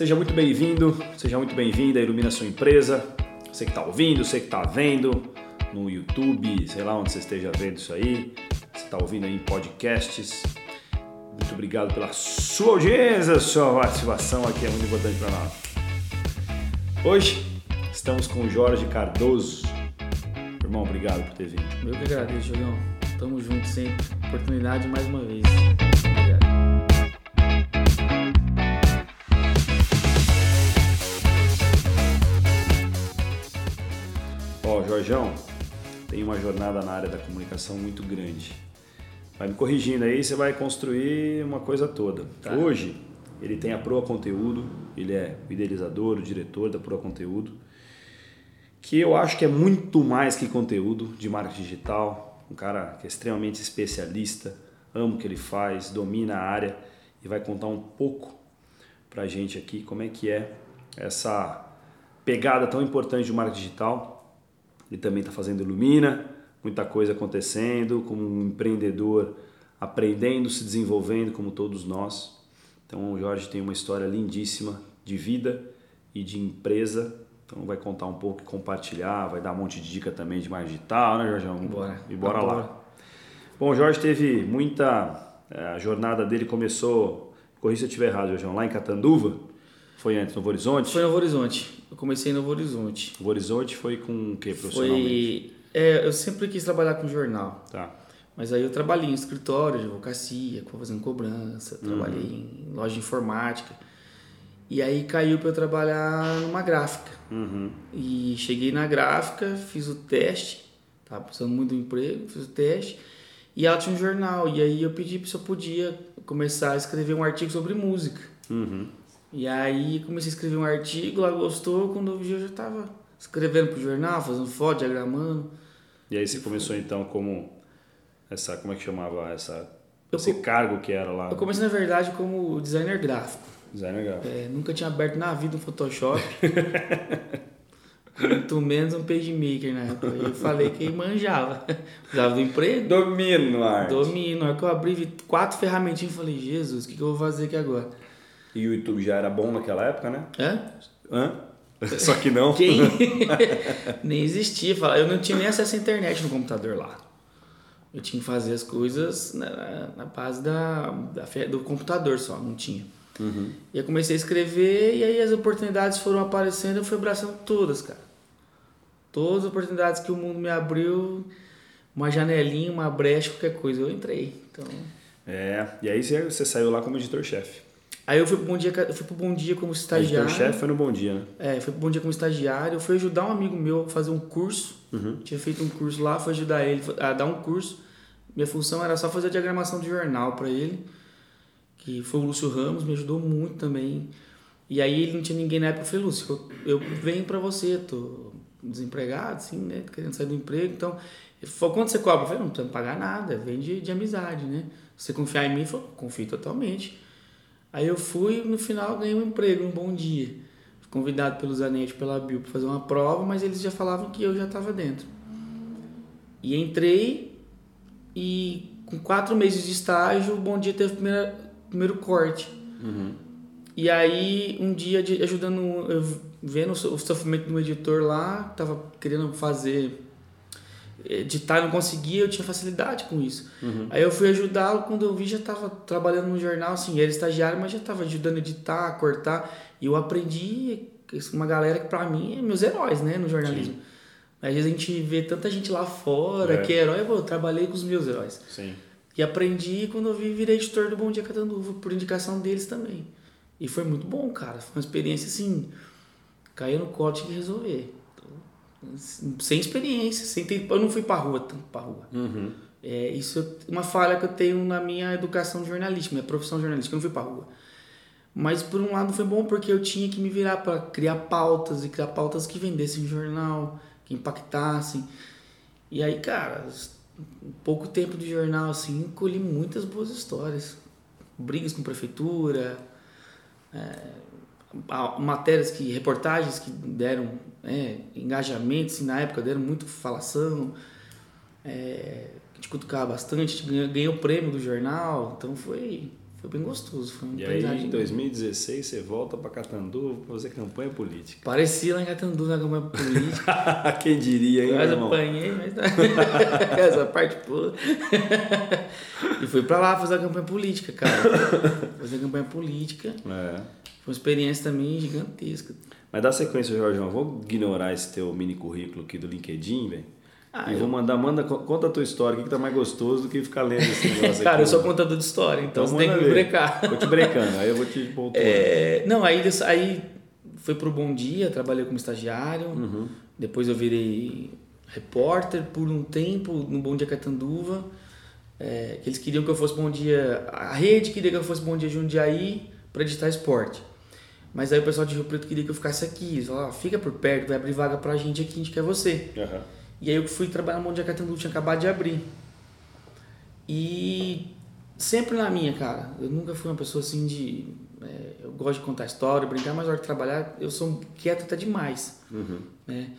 Seja muito bem-vindo, seja muito bem-vinda Ilumina Sua Empresa. Você que está ouvindo, você que está vendo no YouTube, sei lá onde você esteja vendo isso aí. Você está ouvindo aí em podcasts. Muito obrigado pela sua audiência, sua participação aqui é muito importante para nós. Hoje estamos com o Jorge Cardoso. Irmão, obrigado por ter vindo. Eu que agradeço, Jogão. Tamo junto sempre. Oportunidade mais uma vez. Jorjão, tem uma jornada na área da comunicação muito grande. Vai me corrigindo aí, você vai construir uma coisa toda. Tá. Hoje, ele tem a Proa Conteúdo, ele é o idealizador, o diretor da Proa Conteúdo, que eu acho que é muito mais que conteúdo de marketing digital. Um cara que é extremamente especialista, ama o que ele faz, domina a área e vai contar um pouco pra gente aqui como é que é essa pegada tão importante do marketing digital. Ele também está fazendo Ilumina, muita coisa acontecendo, como um empreendedor aprendendo, se desenvolvendo, como todos nós. Então o Jorge tem uma história lindíssima de vida e de empresa. Então vai contar um pouco e compartilhar, vai dar um monte de dica também de marketing digital, né, Jorge? Bora. E bora Bora. lá. Bom, o Jorge teve muita. eh, A jornada dele começou, corri se eu estiver errado, Jorge, lá em Catanduva. Foi antes, Novo Horizonte? Foi Novo Horizonte. Eu comecei em Novo Horizonte. Novo Horizonte foi com o que profissionalmente? Foi. É, eu sempre quis trabalhar com jornal. Tá. Mas aí eu trabalhei em escritório de advocacia, fazendo cobrança, trabalhei em loja de informática. E aí caiu para eu trabalhar numa gráfica. Uhum. E cheguei na gráfica, fiz o teste, tava precisando muito do emprego, fiz o teste. E ela tinha um jornal, e aí eu pedi se eu podia começar a escrever um artigo sobre música. Uhum. E aí comecei a escrever um artigo, ela gostou, quando eu vi eu já tava escrevendo pro jornal, fazendo foto, diagramando. E aí você começou então como essa, como é que chamava essa Eu esse cargo que era lá? Eu comecei, na verdade, como designer gráfico. Designer gráfico. É, nunca tinha aberto na vida um Photoshop. Muito menos um PageMaker na época. Eu falei que manjava. Precisava do emprego. Domino arte. Domino. Na hora que eu abri, quatro ferramentinhas e falei, Jesus, o que, que eu vou fazer aqui agora? E o YouTube já era bom naquela época, né? Hã? Hã? Só que não. Quem? nem existia. Fala- Eu não tinha nem acesso à internet no computador lá. Eu tinha que fazer as coisas na, na base da, da do computador só, não tinha. Uhum. E eu comecei a escrever e aí as oportunidades foram aparecendo eu fui abraçando todas, cara. Todas as oportunidades que o mundo me abriu, uma janelinha, uma brecha, qualquer coisa, eu entrei. Então, É, e aí você, você saiu lá como editor-chefe. Aí eu fui pro Bom Dia, eu fui pro Bom Dia como estagiário. Editor-chefe foi no Bom Dia, né? É, fui pro Bom Dia como estagiário, eu fui ajudar um amigo meu a fazer um curso. Tinha feito um curso lá, fui ajudar ele a dar um curso. Minha função era só fazer a diagramação de jornal para ele, que foi o Lúcio Ramos, me ajudou muito também. E aí ele não tinha ninguém na época, eu falei, Lúcio, eu, eu venho para você, tô desempregado, assim, né, querendo sair do emprego, então... Ele falou, quanto você cobra? Eu falei, não precisa me pagar nada, vem de, de amizade, né? Você confiar em mim, ele falou, confio totalmente. Aí eu fui, no final ganhei um emprego, um bom dia. Fui convidado pelo Zanetti, pela Bill, para fazer uma prova, mas eles já falavam que eu já estava dentro. E entrei e com quatro meses de estágio, o Bom Dia teve o primeiro, primeiro corte. E aí, um dia de- ajudando, eu vendo o sofrimento do editor lá, tava querendo fazer, editar e não conseguia, eu tinha facilidade com isso. Aí eu fui ajudá-lo, quando eu vi já tava trabalhando no jornal, assim, era estagiário, mas já tava ajudando a editar, cortar, e eu aprendi com uma galera que pra mim é meus heróis, né, no jornalismo. Às vezes a gente vê tanta gente lá fora É. que é herói, eu trabalhei com os meus heróis. Sim. E aprendi quando eu vi virei editor do Bom Dia Catanduva, por indicação deles também. E foi muito bom, cara. Foi uma experiência assim, caiu no colo, tinha que resolver. Sem experiência, sem ter, eu não fui pra rua, tanto pra rua. Uhum. É, isso é uma falha que eu tenho na minha educação jornalística, minha profissão jornalística, eu não fui pra rua. Mas por um lado foi bom porque eu tinha que me virar para criar pautas e criar pautas que vendessem jornal, que impactassem. E aí, cara, pouco tempo de jornal assim, colhi muitas boas histórias. Brigas com prefeitura, é, matérias que reportagens que deram é, engajamento, assim, na época deram muito falação. É, a gente cutucava bastante, ganhou o prêmio do jornal, então foi, foi bem gostoso. Foi um e aí, em 2016, você volta para Catanduva para fazer campanha política. Parecia lá em Catanduva na campanha política. Quem diria, hein, Quase apanhei, mas tá. essa parte pula. e fui para lá fazer a campanha política, cara. Fazer a campanha política. É. Foi uma experiência também gigantesca. Mas dá sequência, Jorge, vou ignorar esse teu mini currículo aqui do LinkedIn, velho. Ah, e vou mandar, manda, conta a tua história, o que, que tá mais gostoso do que ficar lendo esse negócio Cara, aqui, eu sou contador de história, então, então você tem que me brecar. Vou te brecando, aí eu vou te voltar. É, não, aí, aí foi pro Bom Dia, trabalhei como estagiário, uhum. depois eu virei repórter por um tempo no Bom Dia Catanduva, é, que eles queriam que eu fosse Bom Dia, a rede queria que eu fosse Bom Dia Jundiaí para editar esporte. Mas aí o pessoal de Rio Preto queria que eu ficasse aqui, falaram, ah, fica por perto, vai abrir vaga pra gente aqui, a gente quer você. Uhum. E aí eu fui trabalhar no Monte de Acatandu, tinha acabado de abrir. E sempre na minha, cara. Eu nunca fui uma pessoa assim de. É, eu gosto de contar história, brincar, mas na hora de trabalhar eu sou quieto até demais. Uhum. Né?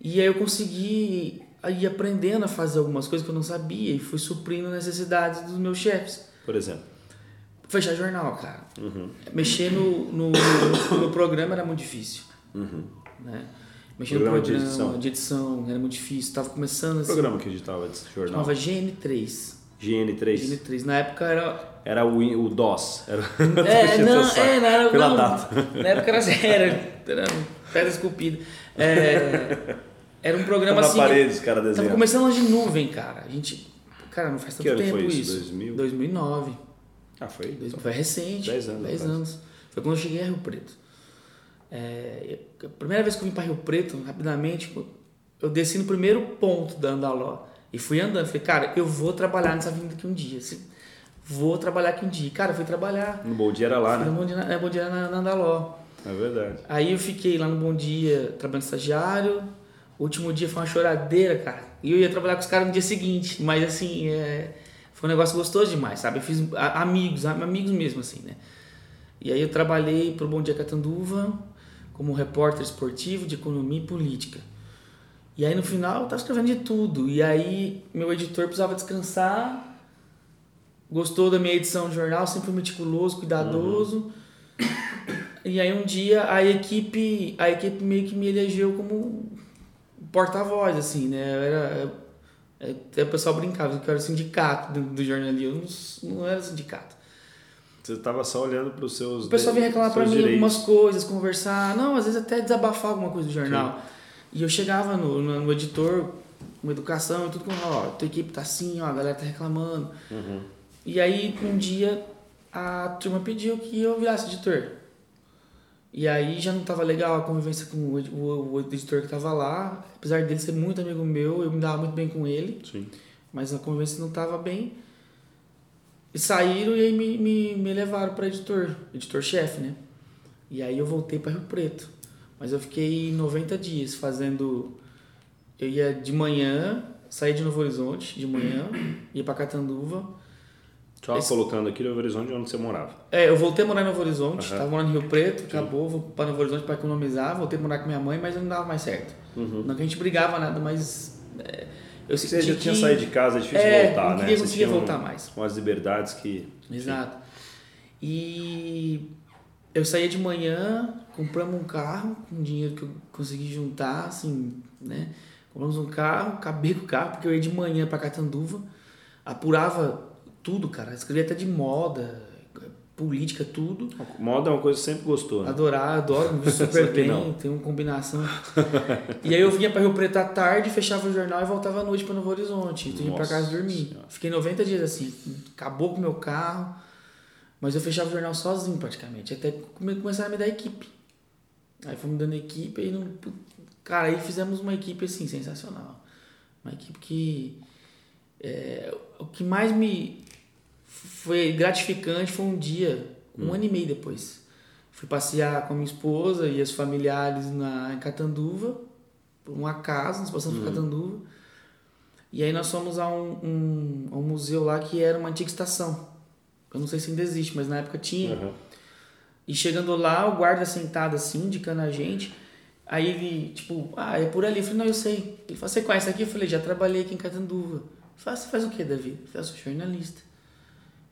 E aí eu consegui ir aprendendo a fazer algumas coisas que eu não sabia e fui suprindo necessidades dos meus chefes. Por exemplo? Fechar jornal, cara. Uhum. Mexer no, no, no, no, programa era muito difícil. Uhum. Né? Mexendo no programa de edição. de edição, era muito difícil. Estava começando assim. O programa que editava esse jornal? Chamava GN3. GN3. GN3. Na época era. Era o, o DOS. Era... É, não, é, não era. Pela não, data. Na época era, era, era pedra esculpida. É, era um programa na assim. Na parede, os caras desenhando. Tava começando de nuvem, cara. A gente. Cara, não faz tanto que tempo foi isso. 2000? 2009. Ah, foi? Foi recente. 10 anos. 10 anos. Foi quando eu cheguei a Rio Preto. É, a primeira vez que eu vim para Rio Preto, rapidamente, eu desci no primeiro ponto da Andaló e fui andando. Falei, cara, eu vou trabalhar nessa vinda aqui um dia. Vou trabalhar aqui um dia. Cara, eu fui trabalhar. No Bom Dia era lá, né? No Bom Dia, é, Bom Dia na, na Andaló. É verdade. Aí eu fiquei lá no Bom Dia trabalhando estagiário. O último dia foi uma choradeira, cara. E eu ia trabalhar com os caras no dia seguinte. Mas assim, é, foi um negócio gostoso demais, sabe? Eu fiz amigos, amigos mesmo, assim, né? E aí eu trabalhei pro Bom Dia Catanduva como repórter esportivo de economia e política. E aí no final eu estava escrevendo de tudo. E aí meu editor precisava descansar, gostou da minha edição de jornal, sempre meticuloso, cuidadoso. Uhum. E aí um dia a equipe, a equipe meio que me elegeu como porta-voz, assim, né? Eu era, até o pessoal brincava que eu era sindicato do, do jornalismo, eu não, não era sindicato. Você estava só olhando para os seus. O pessoal vinha reclamar para mim direitos. algumas coisas, conversar, não, às vezes até desabafar alguma coisa do jornal. Sim. E eu chegava no, no, no editor, com educação e tudo, com, ó, tua equipe tá assim, ó, a galera tá reclamando. Uhum. E aí, um dia, a turma pediu que eu virasse editor. E aí já não estava legal a convivência com o, o, o, editor que estava lá. Apesar dele ser muito amigo meu, eu me dava muito bem com ele. Sim. Mas a convivência não estava bem. E saíram e aí me, me, me levaram para editor, editor-chefe, né? E aí eu voltei para Rio Preto. Mas eu fiquei 90 dias fazendo. Eu ia de manhã, saía de Novo Horizonte de manhã, ia para Catanduva. Só Esse... colocando aqui Novo Horizonte onde você morava. É, eu voltei a morar em Novo Horizonte, uhum. tava morando em Rio Preto, Sim. acabou, vou para Novo Horizonte para economizar, voltei a morar com minha mãe, mas não dava mais certo. Uhum. Não que a gente brigava nada, mas. É, eu Você já tinha saído de casa, é difícil é, voltar, não né? Não conseguia voltar mais. Com as liberdades que. Exato. E eu saía de manhã, compramos um carro com dinheiro que eu consegui juntar, assim, né? Compramos um carro, acabei com o carro, porque eu ia de manhã para Catanduva, apurava tudo, cara. Escrevia até de moda, política, tudo. Moda é uma coisa que sempre gostou, né? Adorar, adoro, me super bem, não. tem uma combinação. e aí eu vinha para Rio Preto à tarde, fechava o jornal e voltava à noite para Novo Horizonte. Então ia para casa dormir. Senhora. Fiquei 90 dias assim, acabou com o meu carro, mas eu fechava o jornal sozinho praticamente, até começar a me dar equipe. Aí fomos dando equipe e não... Cara, aí fizemos uma equipe assim, sensacional. Uma equipe que... É, o que mais me foi gratificante, foi um dia, um hum. ano e meio depois. Fui passear com a minha esposa e os familiares na, em Catanduva, por uma casa, nós passamos por hum. Catanduva. E aí nós fomos a um, um, a um, museu lá que era uma antiga estação. Eu não sei se ainda existe, mas na época tinha. Uhum. E chegando lá, o guarda sentado assim, indicando a gente. Aí ele, tipo, ah, é por ali. Eu falei, não, eu sei. Ele falou, você conhece aqui? Eu falei, já trabalhei aqui em Catanduva. Eu falei, ah, você faz o quê, Davi? Eu falei, sou jornalista.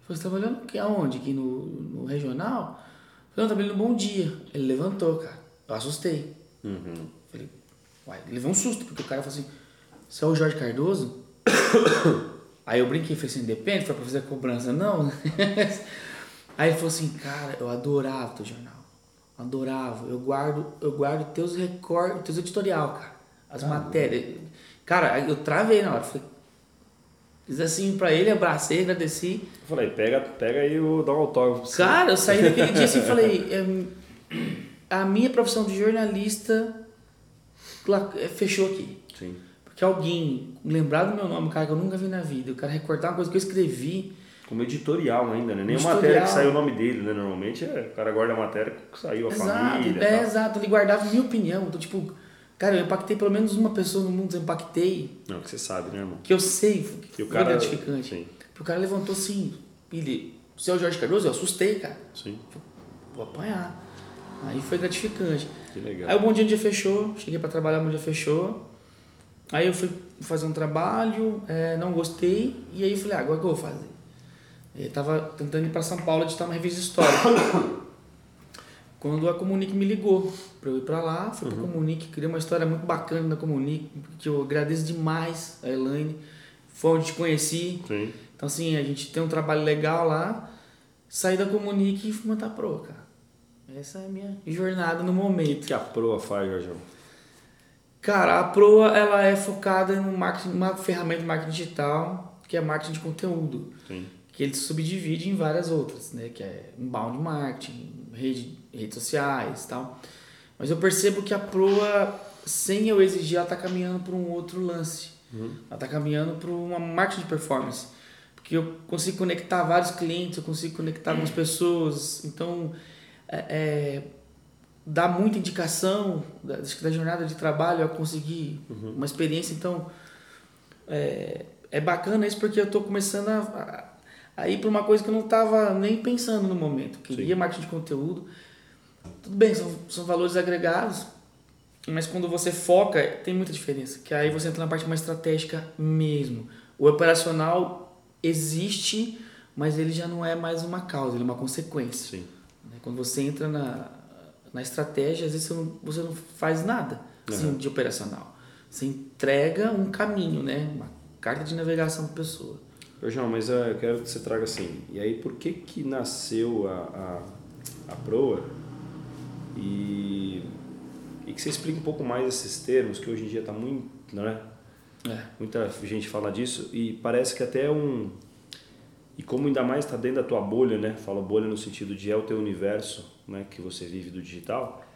Você tá trabalhando aqui aonde? Aqui no, no regional? Eu falei, não, trabalhando no Bom Dia. Ele levantou, cara. Eu assustei. Uhum. Falei, uai, ele levou um susto, porque o cara falou assim, você é o Jorge Cardoso? Aí eu brinquei, falei assim, depende, foi pra fazer a cobrança, não? Aí ele falou assim, cara, eu adorava teu jornal. Adorava. Eu guardo, eu guardo teus recordes, teus editorial, cara. As matérias. Cara, eu travei na hora. Falei, fiz assim pra ele, abracei, agradeci. Eu falei, pega, pega aí e dá um autógrafo. pra você. Cara, eu saí daquele dia assim e falei, é, a minha profissão de jornalista é, fechou aqui. Sim. Porque alguém lembrar do meu nome, cara, que eu nunca vi na vida, o cara recortar uma coisa que eu escrevi. Como editorial ainda, né? Nem matéria que saiu o nome dele, né? Normalmente é, o cara guarda a matéria que saiu a exato, família. é, exato. Ele guardava minha opinião. Então, tipo, cara, eu impactei pelo menos uma pessoa no mundo, eu impactei, Não, que você sabe, né, irmão? que eu sei, que E o foi cara- gratificante. Sim. Porque o cara levantou assim, ele, você é o Jorge Cardoso? Eu assustei, cara. Sim. Vou apanhar. Aí foi gratificante. Que legal. Aí o Bom Dia um dia fechou, cheguei pra trabalhar, o Bom Dia fechou. Aí eu fui fazer um trabalho, é, não gostei, e aí eu falei, ah, agora o que eu vou fazer? Eu tava tentando ir pra São Paulo editar uma revista histórica. Quando a Comunique me ligou pra eu ir pra lá, fui pra Comunique, criei uma história muito bacana da Comunique, que eu agradeço demais a Elaine. Foi onde te conheci. Sim. Então assim, a gente tem um trabalho legal lá, saí da Comunique e fui montar a Pro, cara. Essa é a minha jornada no O que, momento. que a proa faz, Jorjão? Cara, a Proa ela é focada em um uma ferramenta de marketing digital, que é marketing de conteúdo, Sim. que ele se subdivide em várias outras, né? Que é inbound marketing, rede, redes sociais, tal. Mas eu percebo que a Proa, sem eu exigir, ela está caminhando para um outro lance. Ela está caminhando para uma marketing de performance, porque eu consigo conectar vários clientes, eu consigo conectar algumas pessoas, então é, é, dá muita indicação da, da jornada de trabalho eu consegui uma experiência. Então é, é bacana isso porque eu estou começando a, a, a ir para uma coisa que eu não estava nem pensando no momento queria Sim. marketing de conteúdo tudo bem são, são valores agregados mas quando você foca tem muita diferença que aí você entra na parte mais estratégica mesmo o operacional existe mas ele já não é mais uma causa ele é uma consequência Sim. né? Quando você entra na, na estratégia, às vezes você não, você não faz nada assim, Uhum. de operacional. Você entrega um caminho, né? uma carta de navegação para a pessoa. Jorjão, mas eh, eu quero que você traga assim. E aí, por que que nasceu a, a, a proa? E, e que você explique um pouco mais esses termos, que hoje em dia está muito, né? É. Muita gente fala disso e parece que até um. E como ainda mais está dentro da tua bolha, né? Falo bolha no sentido de é o teu universo, né? Que você vive do digital,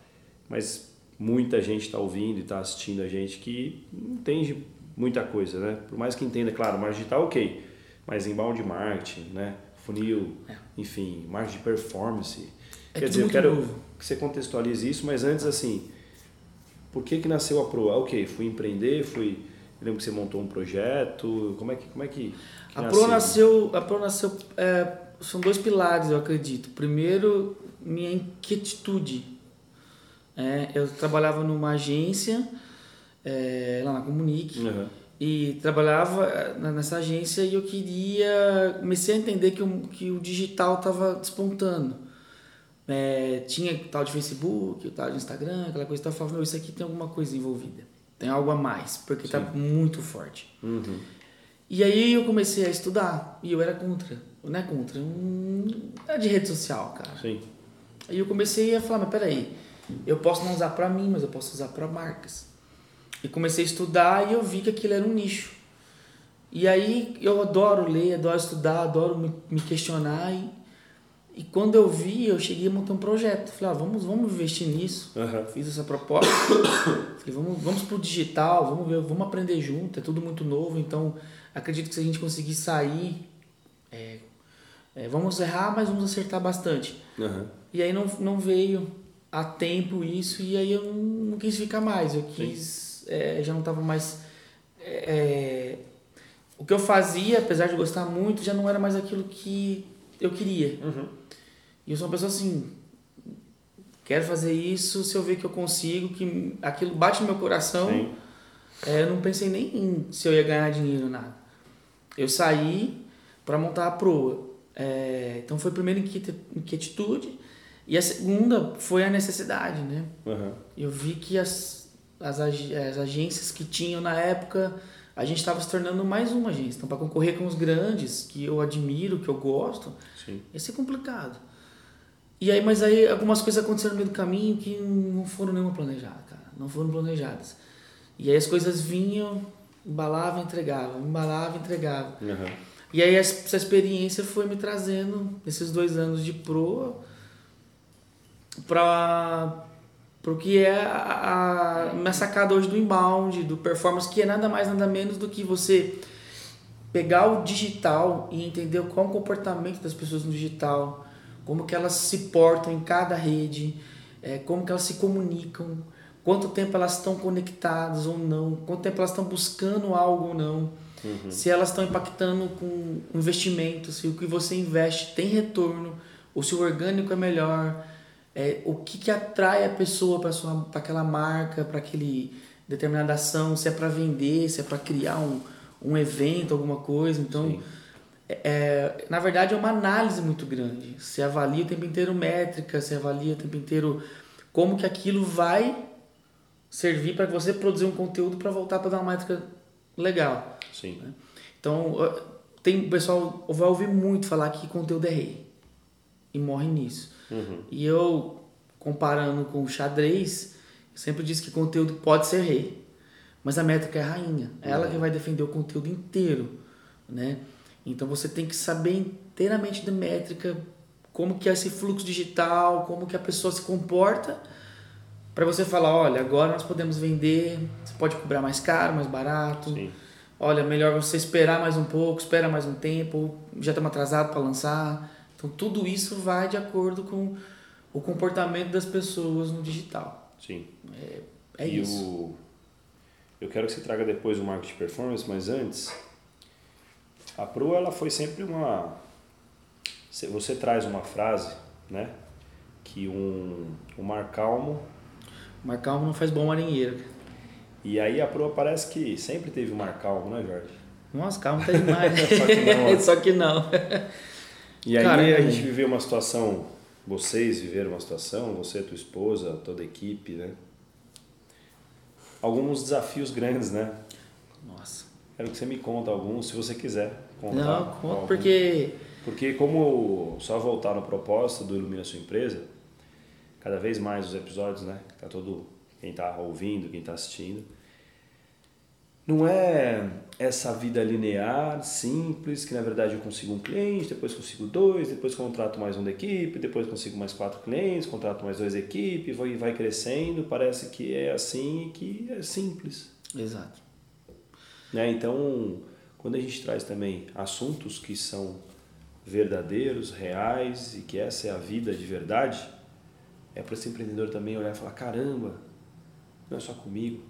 mas muita gente está ouvindo e está assistindo a gente que não entende muita coisa, né? Por mais que entenda, claro, marketing digital, ok, mas inbound marketing, né? Funil, É. enfim, marketing de performance. É Quer dizer, eu quero novo. que você contextualize isso, mas antes assim, por que que nasceu a Pro? Ah, ok, fui empreender, fui. Eu lembro que você montou um projeto. Como é que, como é que, que A Pro nasceu, a Pro nasceu é, são dois pilares, eu acredito. Primeiro, minha inquietude. É, eu trabalhava numa agência é, lá na Comunique. Uhum. E trabalhava eh, nessa agência e eu queria. Comecei a entender que o, que o digital estava despontando. Eh, tinha o tal de Facebook, o tal de Instagram, aquela coisa. e tal. Eu falava, meu, isso aqui tem alguma coisa envolvida. Tem algo a mais, porque está muito forte. Uhum. E aí eu comecei a estudar. E eu era contra. Não é contra, um, é de rede social, cara. Sim. Aí eu comecei a falar, mas peraí, eu posso não usar para mim, mas eu posso usar para marcas. E comecei a estudar e eu vi que aquilo era um nicho. E aí eu adoro ler, adoro estudar, adoro me, me questionar. E, e quando eu vi, eu cheguei a montar um projeto. Falei, ah, vamos, vamos investir nisso. Uhum. Fiz essa proposta. Falei, vamos, vamos pro digital, vamos ver, vamos aprender junto, é tudo muito novo. Então, acredito que se a gente conseguir sair, é, é, vamos errar, mas vamos acertar bastante. Uhum. E aí não, não veio a tempo isso, e aí eu não, não quis ficar mais. Eu quis. É, já não estava mais. é, é, o que eu fazia, apesar de gostar muito, já não era mais aquilo que eu queria. Uhum. E eu sou uma pessoa assim. Quero fazer isso se eu ver que eu consigo, que aquilo bate no meu coração. É, eu não pensei nem em se eu ia ganhar dinheiro, nada. Eu saí para montar a proa. É, então foi a primeira inquietude. E a segunda foi a necessidade, né? Uhum. Eu vi que as, as, as agências que tinham na época, a gente estava se tornando mais uma agência. Então, para concorrer com os grandes, que eu admiro, que eu gosto, Sim. ia ser complicado. E aí, mas aí algumas coisas aconteceram no meio do caminho que não foram nenhuma planejada, cara. Não foram planejadas. E aí as coisas vinham, embalava, entregava, embalava, entregava. Uhum. E aí essa experiência foi me trazendo, nesses dois anos de pro, para o que é a, a minha sacada hoje do inbound, do performance, que é nada mais, nada menos do que você pegar o digital e entender qual é o comportamento das pessoas no digital, como que elas se portam em cada rede, é, como que elas se comunicam, quanto tempo elas estão conectadas ou não, quanto tempo elas estão buscando algo ou não, uhum. se elas estão impactando com investimento, se o que você investe tem retorno, ou se o orgânico é melhor, é, o que, que atrai a pessoa para aquela marca, para aquele determinada ação, se é para vender, se é para criar um, um evento, alguma coisa. Então, é, é, na verdade, é uma análise muito grande. Você avalia o tempo inteiro métrica, você avalia o tempo inteiro como que aquilo vai servir para você produzir um conteúdo para voltar para dar uma métrica legal. Sim. Né? Então, tem, o pessoal vai ouvir muito falar que conteúdo é rei e morre nisso. Uhum. E eu, comparando com o xadrez, sempre disse que conteúdo pode ser rei, mas a métrica é a rainha. É ela uhum. que vai defender o conteúdo inteiro, né? Então você tem que saber inteiramente da métrica, como que é esse fluxo digital, como que a pessoa se comporta, para você falar, olha, agora nós podemos vender, você pode cobrar mais caro, mais barato. Sim. Olha, melhor você esperar mais um pouco, espera mais um tempo, já estamos atrasados para lançar. Então tudo isso vai de acordo com o comportamento das pessoas no digital. Sim. É, é e isso. O... Eu quero que você traga depois o marketing performance, mas antes, a Pro ela foi sempre uma. Você traz uma frase, né? Que um, um mar calmo. Mar calmo não faz bom marinheiro. E aí a Pro parece que sempre teve um mar calmo, né, Jorge? Nossa, calmo tá demais. Só que não. Só que não. E aí Cara, a gente viveu uma situação, vocês viveram uma situação, você, tua esposa, toda a equipe, né? Alguns desafios grandes, né? Nossa. Quero que você me conta alguns, se você quiser contar. Não, conta porque... Porque como, só voltar no propósito do Ilumina Sua Empresa, cada vez mais os episódios, né? Tá todo, quem tá ouvindo, quem tá assistindo, não é essa vida linear, simples, que na verdade eu consigo um cliente, depois consigo dois, depois contrato mais um da equipe, depois consigo mais quatro clientes, contrato mais dois da equipe, vai, vai crescendo, parece que é assim e que é simples. Exato. Né? Então, quando a gente traz também assuntos que são verdadeiros, reais e que essa é a vida de verdade, é para esse empreendedor também olhar e falar: caramba, não é só comigo,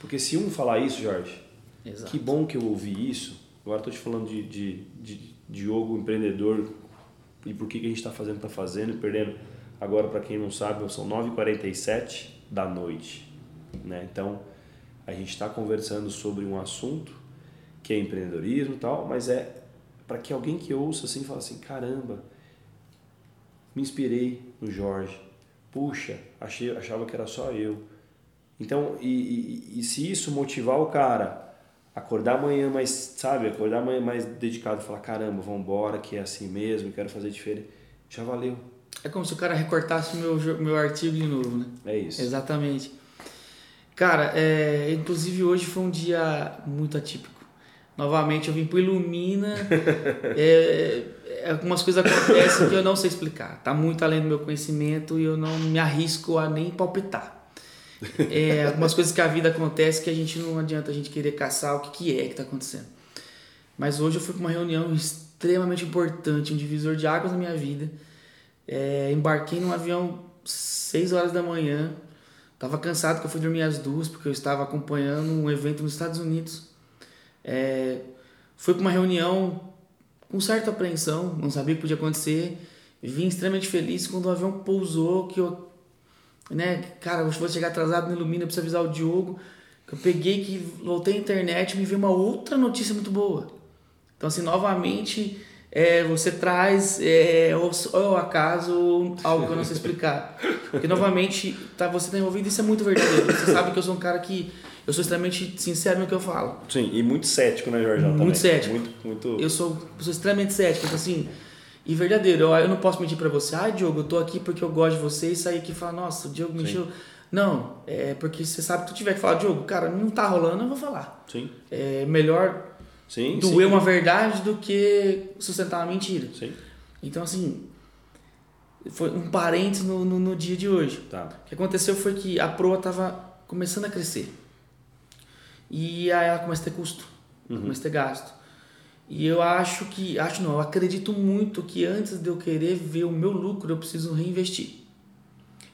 porque se um falar isso, Jorge, Exato. que bom que eu ouvi isso. Agora estou te falando de, de, de, Diogo, empreendedor, e por que, que a gente está fazendo, está fazendo e perdendo. Agora, para quem não sabe, são 9h47 da noite. Né? Então, a gente está conversando sobre um assunto que é empreendedorismo e tal, mas é para que alguém que ouça assim fale assim, caramba, me inspirei no Jorge. Puxa, achei, achava que era só eu então, e, e, e, se isso motivar o cara, acordar amanhã mais, sabe, acordar amanhã mais dedicado, falar, caramba, vamos embora, que é assim mesmo, quero fazer diferente, já valeu. É como se o cara recortasse meu, meu artigo de novo, né? É isso. Exatamente. Cara, é, inclusive hoje foi um dia muito atípico. Novamente eu vim pro Ilumina, é, é, algumas coisas acontecem que eu não sei explicar. Tá muito além do meu conhecimento e eu não me arrisco a nem palpitar. É, algumas coisas que a vida acontece que a gente não adianta a gente querer caçar o que, que é que está acontecendo. Mas hoje eu fui para uma reunião extremamente importante, um divisor de águas na minha vida. É, embarquei num avião 6 horas da manhã. Tava cansado que eu fui dormir às duas porque eu estava acompanhando um evento nos Estados Unidos. É, fui para uma reunião com certa apreensão, não sabia o que podia acontecer. Vim extremamente feliz quando o avião pousou, que eu né? Cara, eu vou chegar atrasado no Ilumina, preciso avisar o Diogo. Eu peguei que voltei à internet e me veio uma outra notícia muito boa. Então, assim, novamente, é, você traz é, ou, ou acaso ou algo que eu não sei explicar. Porque novamente tá, você está envolvido isso é muito verdadeiro. Você sabe que eu sou um cara que eu sou extremamente sincero no que eu falo. Sim, e muito cético, né, Jorge? Muito também. cético. Muito, muito... Eu sou pessoa extremamente cética, então assim, e verdadeiro. Eu, eu não posso mentir para você, ah, Diogo, eu tô aqui porque eu gosto de você e sair aqui e falar, nossa, o Diogo me encheu. Não, é porque você sabe que tu tiver que falar, Diogo, cara, não tá rolando, eu vou falar. Sim. É melhor sim, doer sim. uma verdade do que sustentar uma mentira. Sim. Então, assim, foi um parênteses no, no, no, dia de hoje. Tá. O que aconteceu foi que a proa tava começando a crescer. E aí ela começa a ter custo, uhum. começa a ter gasto. E eu acho que, acho não, eu acredito muito que antes de eu querer ver o meu lucro, eu preciso reinvestir.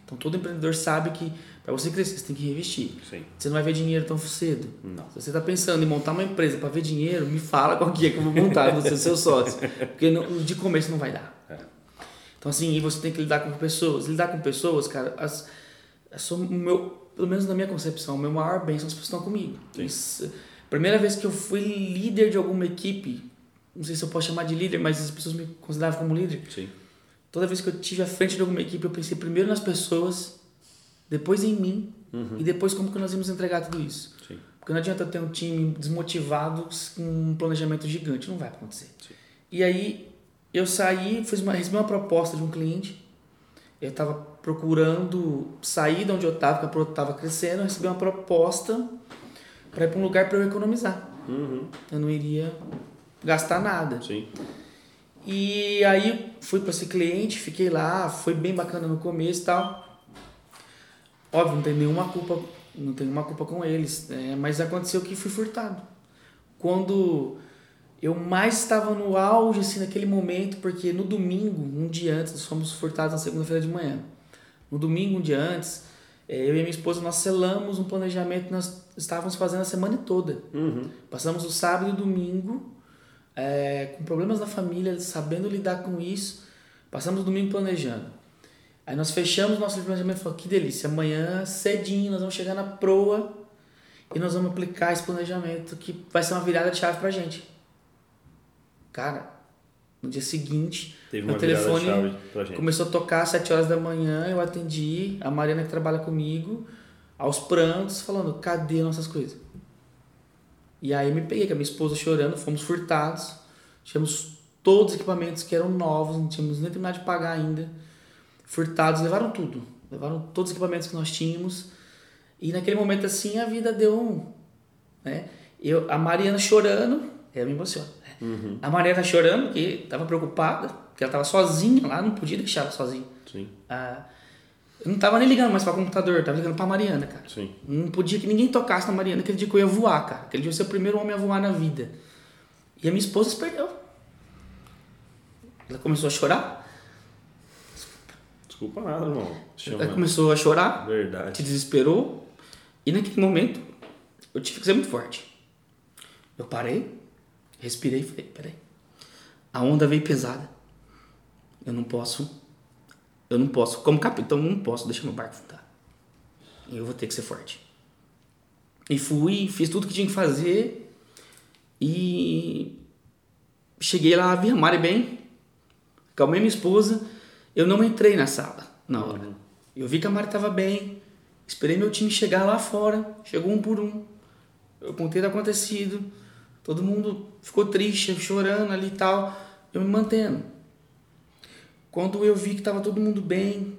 Então todo empreendedor sabe que para você crescer, você tem que reinvestir. Sim. Você não vai ver dinheiro tão cedo. Não. Se você está pensando em montar uma empresa para ver dinheiro, me fala qual que é que eu vou montar, você é seu sócio. Porque não, de começo não vai dar. É. Então assim, você tem que lidar com pessoas. Lidar com pessoas, cara, as, as, o meu, pelo menos na minha concepção, o meu maior bem são as pessoas que estão comigo. Isso, primeira vez que eu fui líder de alguma equipe, não sei se eu posso chamar de líder, mas as pessoas me consideravam como líder. Sim. Toda vez que eu tive à frente de alguma equipe, eu pensei primeiro nas pessoas, depois em mim uhum. e depois como que nós íamos entregar tudo isso. Sim. Porque não adianta ter um time desmotivado com um planejamento gigante, não vai acontecer. Sim. E aí eu saí, fiz uma, recebi uma proposta de um cliente, eu estava procurando sair de onde eu estava, porque a estava crescendo, eu recebi uma proposta para ir para um lugar para eu economizar. Uhum. Eu não iria gastar nada. Sim. E aí fui para esse cliente, fiquei lá, foi bem bacana no começo e tal. Óbvio, não tem nenhuma culpa, não tem nenhuma culpa com eles, é, mas aconteceu que fui furtado. Quando eu mais estava no auge, assim, naquele momento, porque no domingo, um dia antes, nós fomos furtados na segunda-feira de manhã. No domingo, um dia antes, eu e minha esposa, nós selamos um planejamento que nós estávamos fazendo a semana toda. Uhum. Passamos o sábado e o domingo é, com problemas na família, sabendo lidar com isso. Passamos o domingo planejando. Aí nós fechamos nosso planejamento e falamos, que delícia, amanhã cedinho nós vamos chegar na proa e nós vamos aplicar esse planejamento que vai ser uma virada de chave pra gente. Cara, no dia seguinte, Teve meu telefone começou a tocar às 7 horas da manhã, eu atendi, a Mariana que trabalha comigo, aos prantos, falando, cadê nossas coisas? E aí me peguei com a minha esposa chorando, fomos furtados, tínhamos todos os equipamentos que eram novos, não tínhamos nem terminado de pagar ainda. Furtados, levaram tudo, levaram todos os equipamentos que nós tínhamos. E naquele momento assim a vida deu um, né? Eu, a Mariana chorando, eu me emociono. Uhum. A Mariana chorando, porque estava preocupada, porque ela estava sozinha lá, não podia deixar ela sozinha. Sim. Ah, eu não estava nem ligando mais para o computador, estava ligando para Mariana, cara. Sim. Não podia que ninguém tocasse na Mariana, aquele dia que eu ia voar, cara. Aquele dia eu ia ser o primeiro homem a voar na vida. E a minha esposa se perdeu. Ela começou a chorar. Desculpa nada, irmão. Chama. Ela começou a chorar. Verdade. Se desesperou. E naquele momento, eu tive que ser muito forte. Eu parei, respirei e falei, peraí. A onda veio pesada. Eu não posso. Eu não posso, como capitão, não posso deixar meu barco afundar. Eu vou ter que ser forte. E fui, fiz tudo que tinha que fazer. E cheguei lá, vi a Mari bem. Calmei minha esposa. Eu não entrei na sala na hora. Uhum. Eu vi que a Mari estava bem. Esperei meu time chegar lá fora. Chegou um por um. Eu contei o acontecido. Todo mundo ficou triste, chorando ali e tal. Eu me mantendo. Quando eu vi que estava todo mundo bem,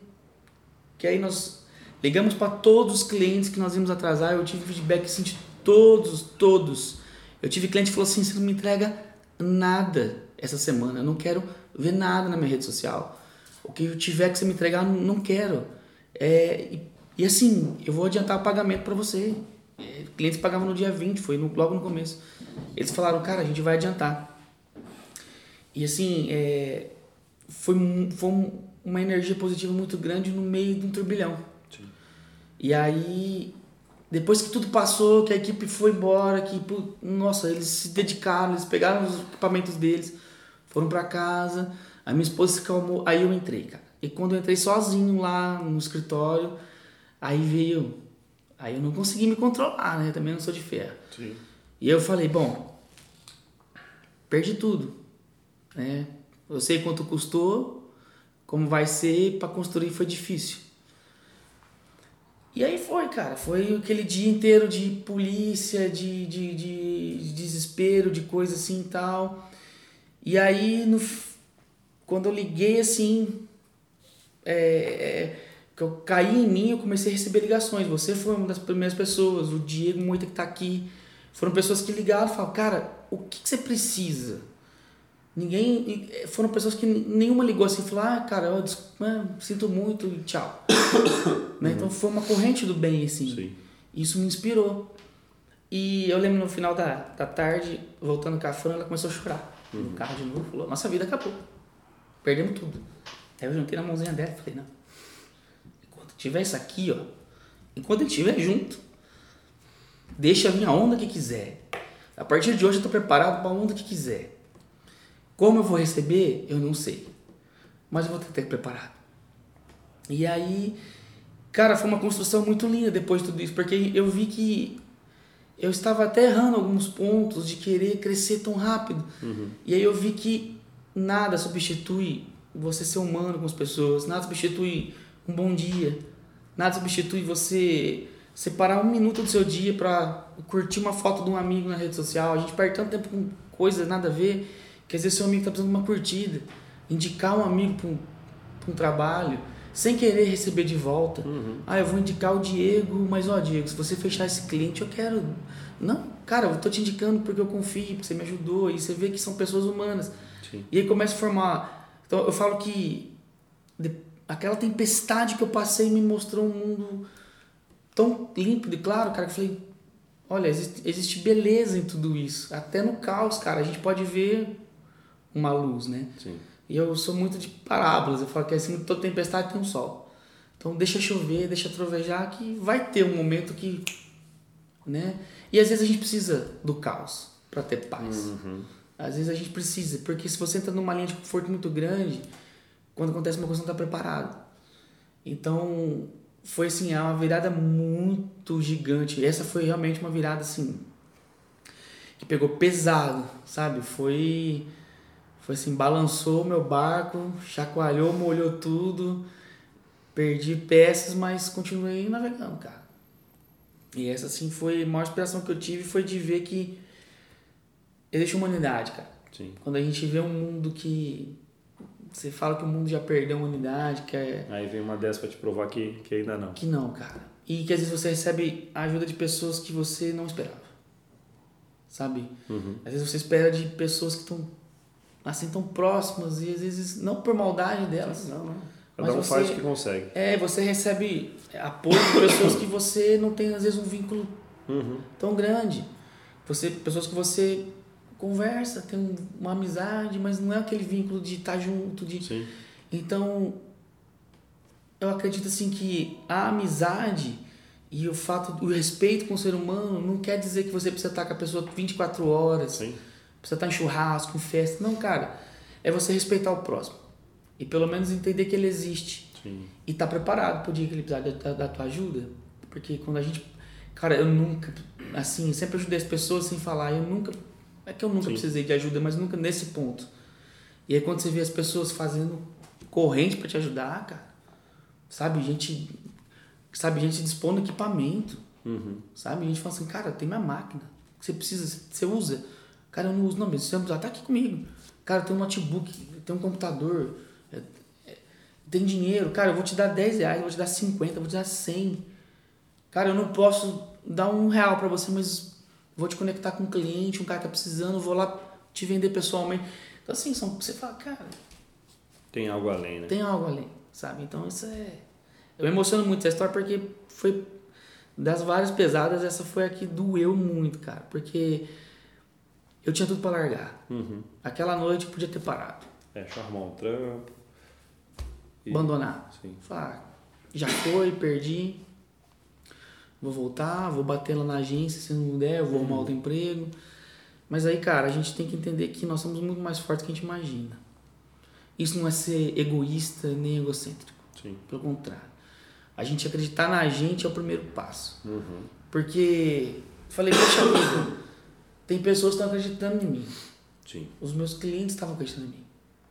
que aí nós ligamos para todos os clientes que nós íamos atrasar, eu tive feedback assim, de todos, todos. Eu tive cliente que falou assim: você não me entrega nada essa semana, eu não quero ver nada na minha rede social. O que eu tiver que você me entregar, não quero. É, e, e, assim, eu vou adiantar o pagamento para você. É, clientes pagavam no dia 20, foi no, logo no começo. Eles falaram, cara, a gente vai adiantar. E assim, é, foi, foi uma energia positiva muito grande no meio de um turbilhão. Sim. E aí, depois que tudo passou, que a equipe foi embora, que, nossa, eles se dedicaram, eles pegaram os equipamentos deles, foram para casa, a minha esposa se calmou, aí eu entrei, cara. E quando eu entrei sozinho lá no escritório, aí veio. Aí eu não consegui me controlar, né? Também não sou de ferro. Sim. E eu falei, bom, perdi tudo. né? Eu sei quanto custou, como vai ser, para construir foi difícil. E aí foi, cara. Foi aquele dia inteiro de polícia, de, de, de, de desespero, de coisa assim e tal. E aí, no, quando eu liguei assim, é, é, que eu caí em mim, eu comecei a receber ligações. Você foi uma das primeiras pessoas, o Diego Moita que tá aqui. Foram pessoas que ligaram e falaram, cara, o que, que você precisa? Ninguém. Foram pessoas que nenhuma ligou assim e falou, ah, cara, eu né, sinto muito e tchau. né? Então foi uma corrente do bem, assim. Sim. Isso me inspirou. E eu lembro no final da, da tarde, voltando com a Fran, ela começou a chorar. Uhum. No carro de novo, falou, nossa vida acabou. Perdemos tudo. Aí eu juntei na mãozinha dela e falei, não. Tiver isso aqui, ó. Enquanto ele estiver junto, deixa vir a onda que quiser. A partir de hoje eu tô preparado para a onda que quiser. Como eu vou receber, eu não sei. Mas eu vou ter que ter preparado. E aí, cara, foi uma construção muito linda depois de tudo isso, porque eu vi que eu estava até errando alguns pontos de querer crescer tão rápido. Uhum. E aí eu vi que nada substitui você ser humano com as pessoas, nada substitui um bom dia, nada substitui você separar um minuto do seu dia para curtir uma foto de um amigo na rede social. A gente perde tanto tempo com coisas nada a ver, que às vezes seu amigo está precisando de uma curtida, indicar um amigo para um, um trabalho, sem querer receber de volta. Uhum. Ah, eu vou indicar o Diego, mas ó, Diego, se você fechar esse cliente, eu quero. Não, cara, eu tô te indicando porque eu confio, porque você me ajudou, e você vê que são pessoas humanas. Sim. E aí começa a formar. Então eu falo que aquela tempestade que eu passei me mostrou um mundo tão límpido e claro, cara, que eu falei, olha, existe, existe beleza em tudo isso. Até no caos, cara, a gente pode ver uma luz, né? Sim. E eu sou muito de parábolas, eu falo que assim, toda tempestade tem um sol. Então deixa chover, deixa trovejar, que vai ter um momento que, né? E às vezes a gente precisa do caos para ter paz. Uhum. Às vezes a gente precisa, porque se você entra numa linha de conforto muito grande, quando acontece uma coisa não está preparado. Então, foi assim, é uma virada muito gigante. Essa foi realmente uma virada assim que pegou pesado, sabe? Foi foi assim, balançou meu barco, chacoalhou, molhou tudo. Perdi peças, mas continuei navegando, cara. E essa assim foi a maior inspiração que eu tive foi de ver que existe humanidade, cara. Sim. Quando a gente vê um mundo que você fala que o mundo já perdeu a humanidade, que é... Aí vem uma dessas pra te provar que, que ainda não. Que não, cara. E que às vezes você recebe a ajuda de pessoas que você não esperava. Sabe? Uhum. Às vezes você espera de pessoas que estão assim tão próximas e às vezes não por maldade delas. Não, não. Cada um você, faz o que consegue. É, você recebe apoio de pessoas que você não tem às vezes um vínculo uhum. tão grande. Você, pessoas que você conversa, tem uma amizade, mas não é aquele vínculo de estar junto, de Sim. Então, eu acredito assim que a amizade e o fato o respeito com o ser humano não quer dizer que você precisa estar com a pessoa 24 horas. Sim. Precisa estar em churrasco, em festa. Não, cara. É você respeitar o próximo. E pelo menos entender que ele existe. Sim. E estar tá preparado pro dia que ele precisar da, da tua ajuda. Porque quando a gente. Cara, eu nunca. Assim, sempre ajudei as pessoas sem falar. Eu nunca é que eu nunca Sim. precisei de ajuda, mas nunca nesse ponto. E aí quando você vê as pessoas fazendo corrente para te ajudar, cara, sabe, gente, sabe, gente dispondo equipamento, uhum. sabe, a gente fala assim, cara, tem minha máquina, você precisa, você usa. Cara, eu não uso não, mas você usar, tá aqui comigo. Cara, tem um notebook, tem um computador, é, é, tem dinheiro, cara, eu vou te dar 10 reais, eu vou te dar 50, eu vou te dar 100. Cara, eu não posso dar um real para você, mas vou te conectar com um cliente, um cara que tá precisando, vou lá te vender pessoalmente. Então, assim, são, você fala, cara. Tem algo além, né? Tem algo além, sabe? Então, isso é. Eu me emociono muito essa história porque foi. Das várias pesadas, essa foi a que doeu muito, cara. Porque eu tinha tudo para largar. Uhum. Aquela noite podia ter parado. É, chamar um trampo. E... Abandonar. Sim. Falar, já foi, perdi vou voltar, vou bater lá na agência se não der, vou arrumar outro emprego. Mas aí, cara, a gente tem que entender que nós somos muito mais fortes do que a gente imagina. Isso não é ser egoísta nem egocêntrico. Sim. Pelo contrário. A gente acreditar na gente é o primeiro passo. Uhum. Porque, falei, poxa vida, tem pessoas que estão acreditando em mim. Sim. Os meus clientes estavam acreditando em mim.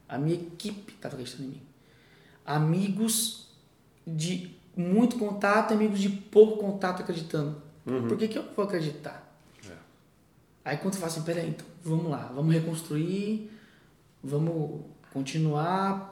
A minha equipe estava acreditando em mim. Amigos de muito contato e amigos de pouco contato acreditando. Uhum. Por que, que eu vou acreditar? É. Aí quando você fala assim, peraí, então, vamos lá, vamos reconstruir, vamos continuar.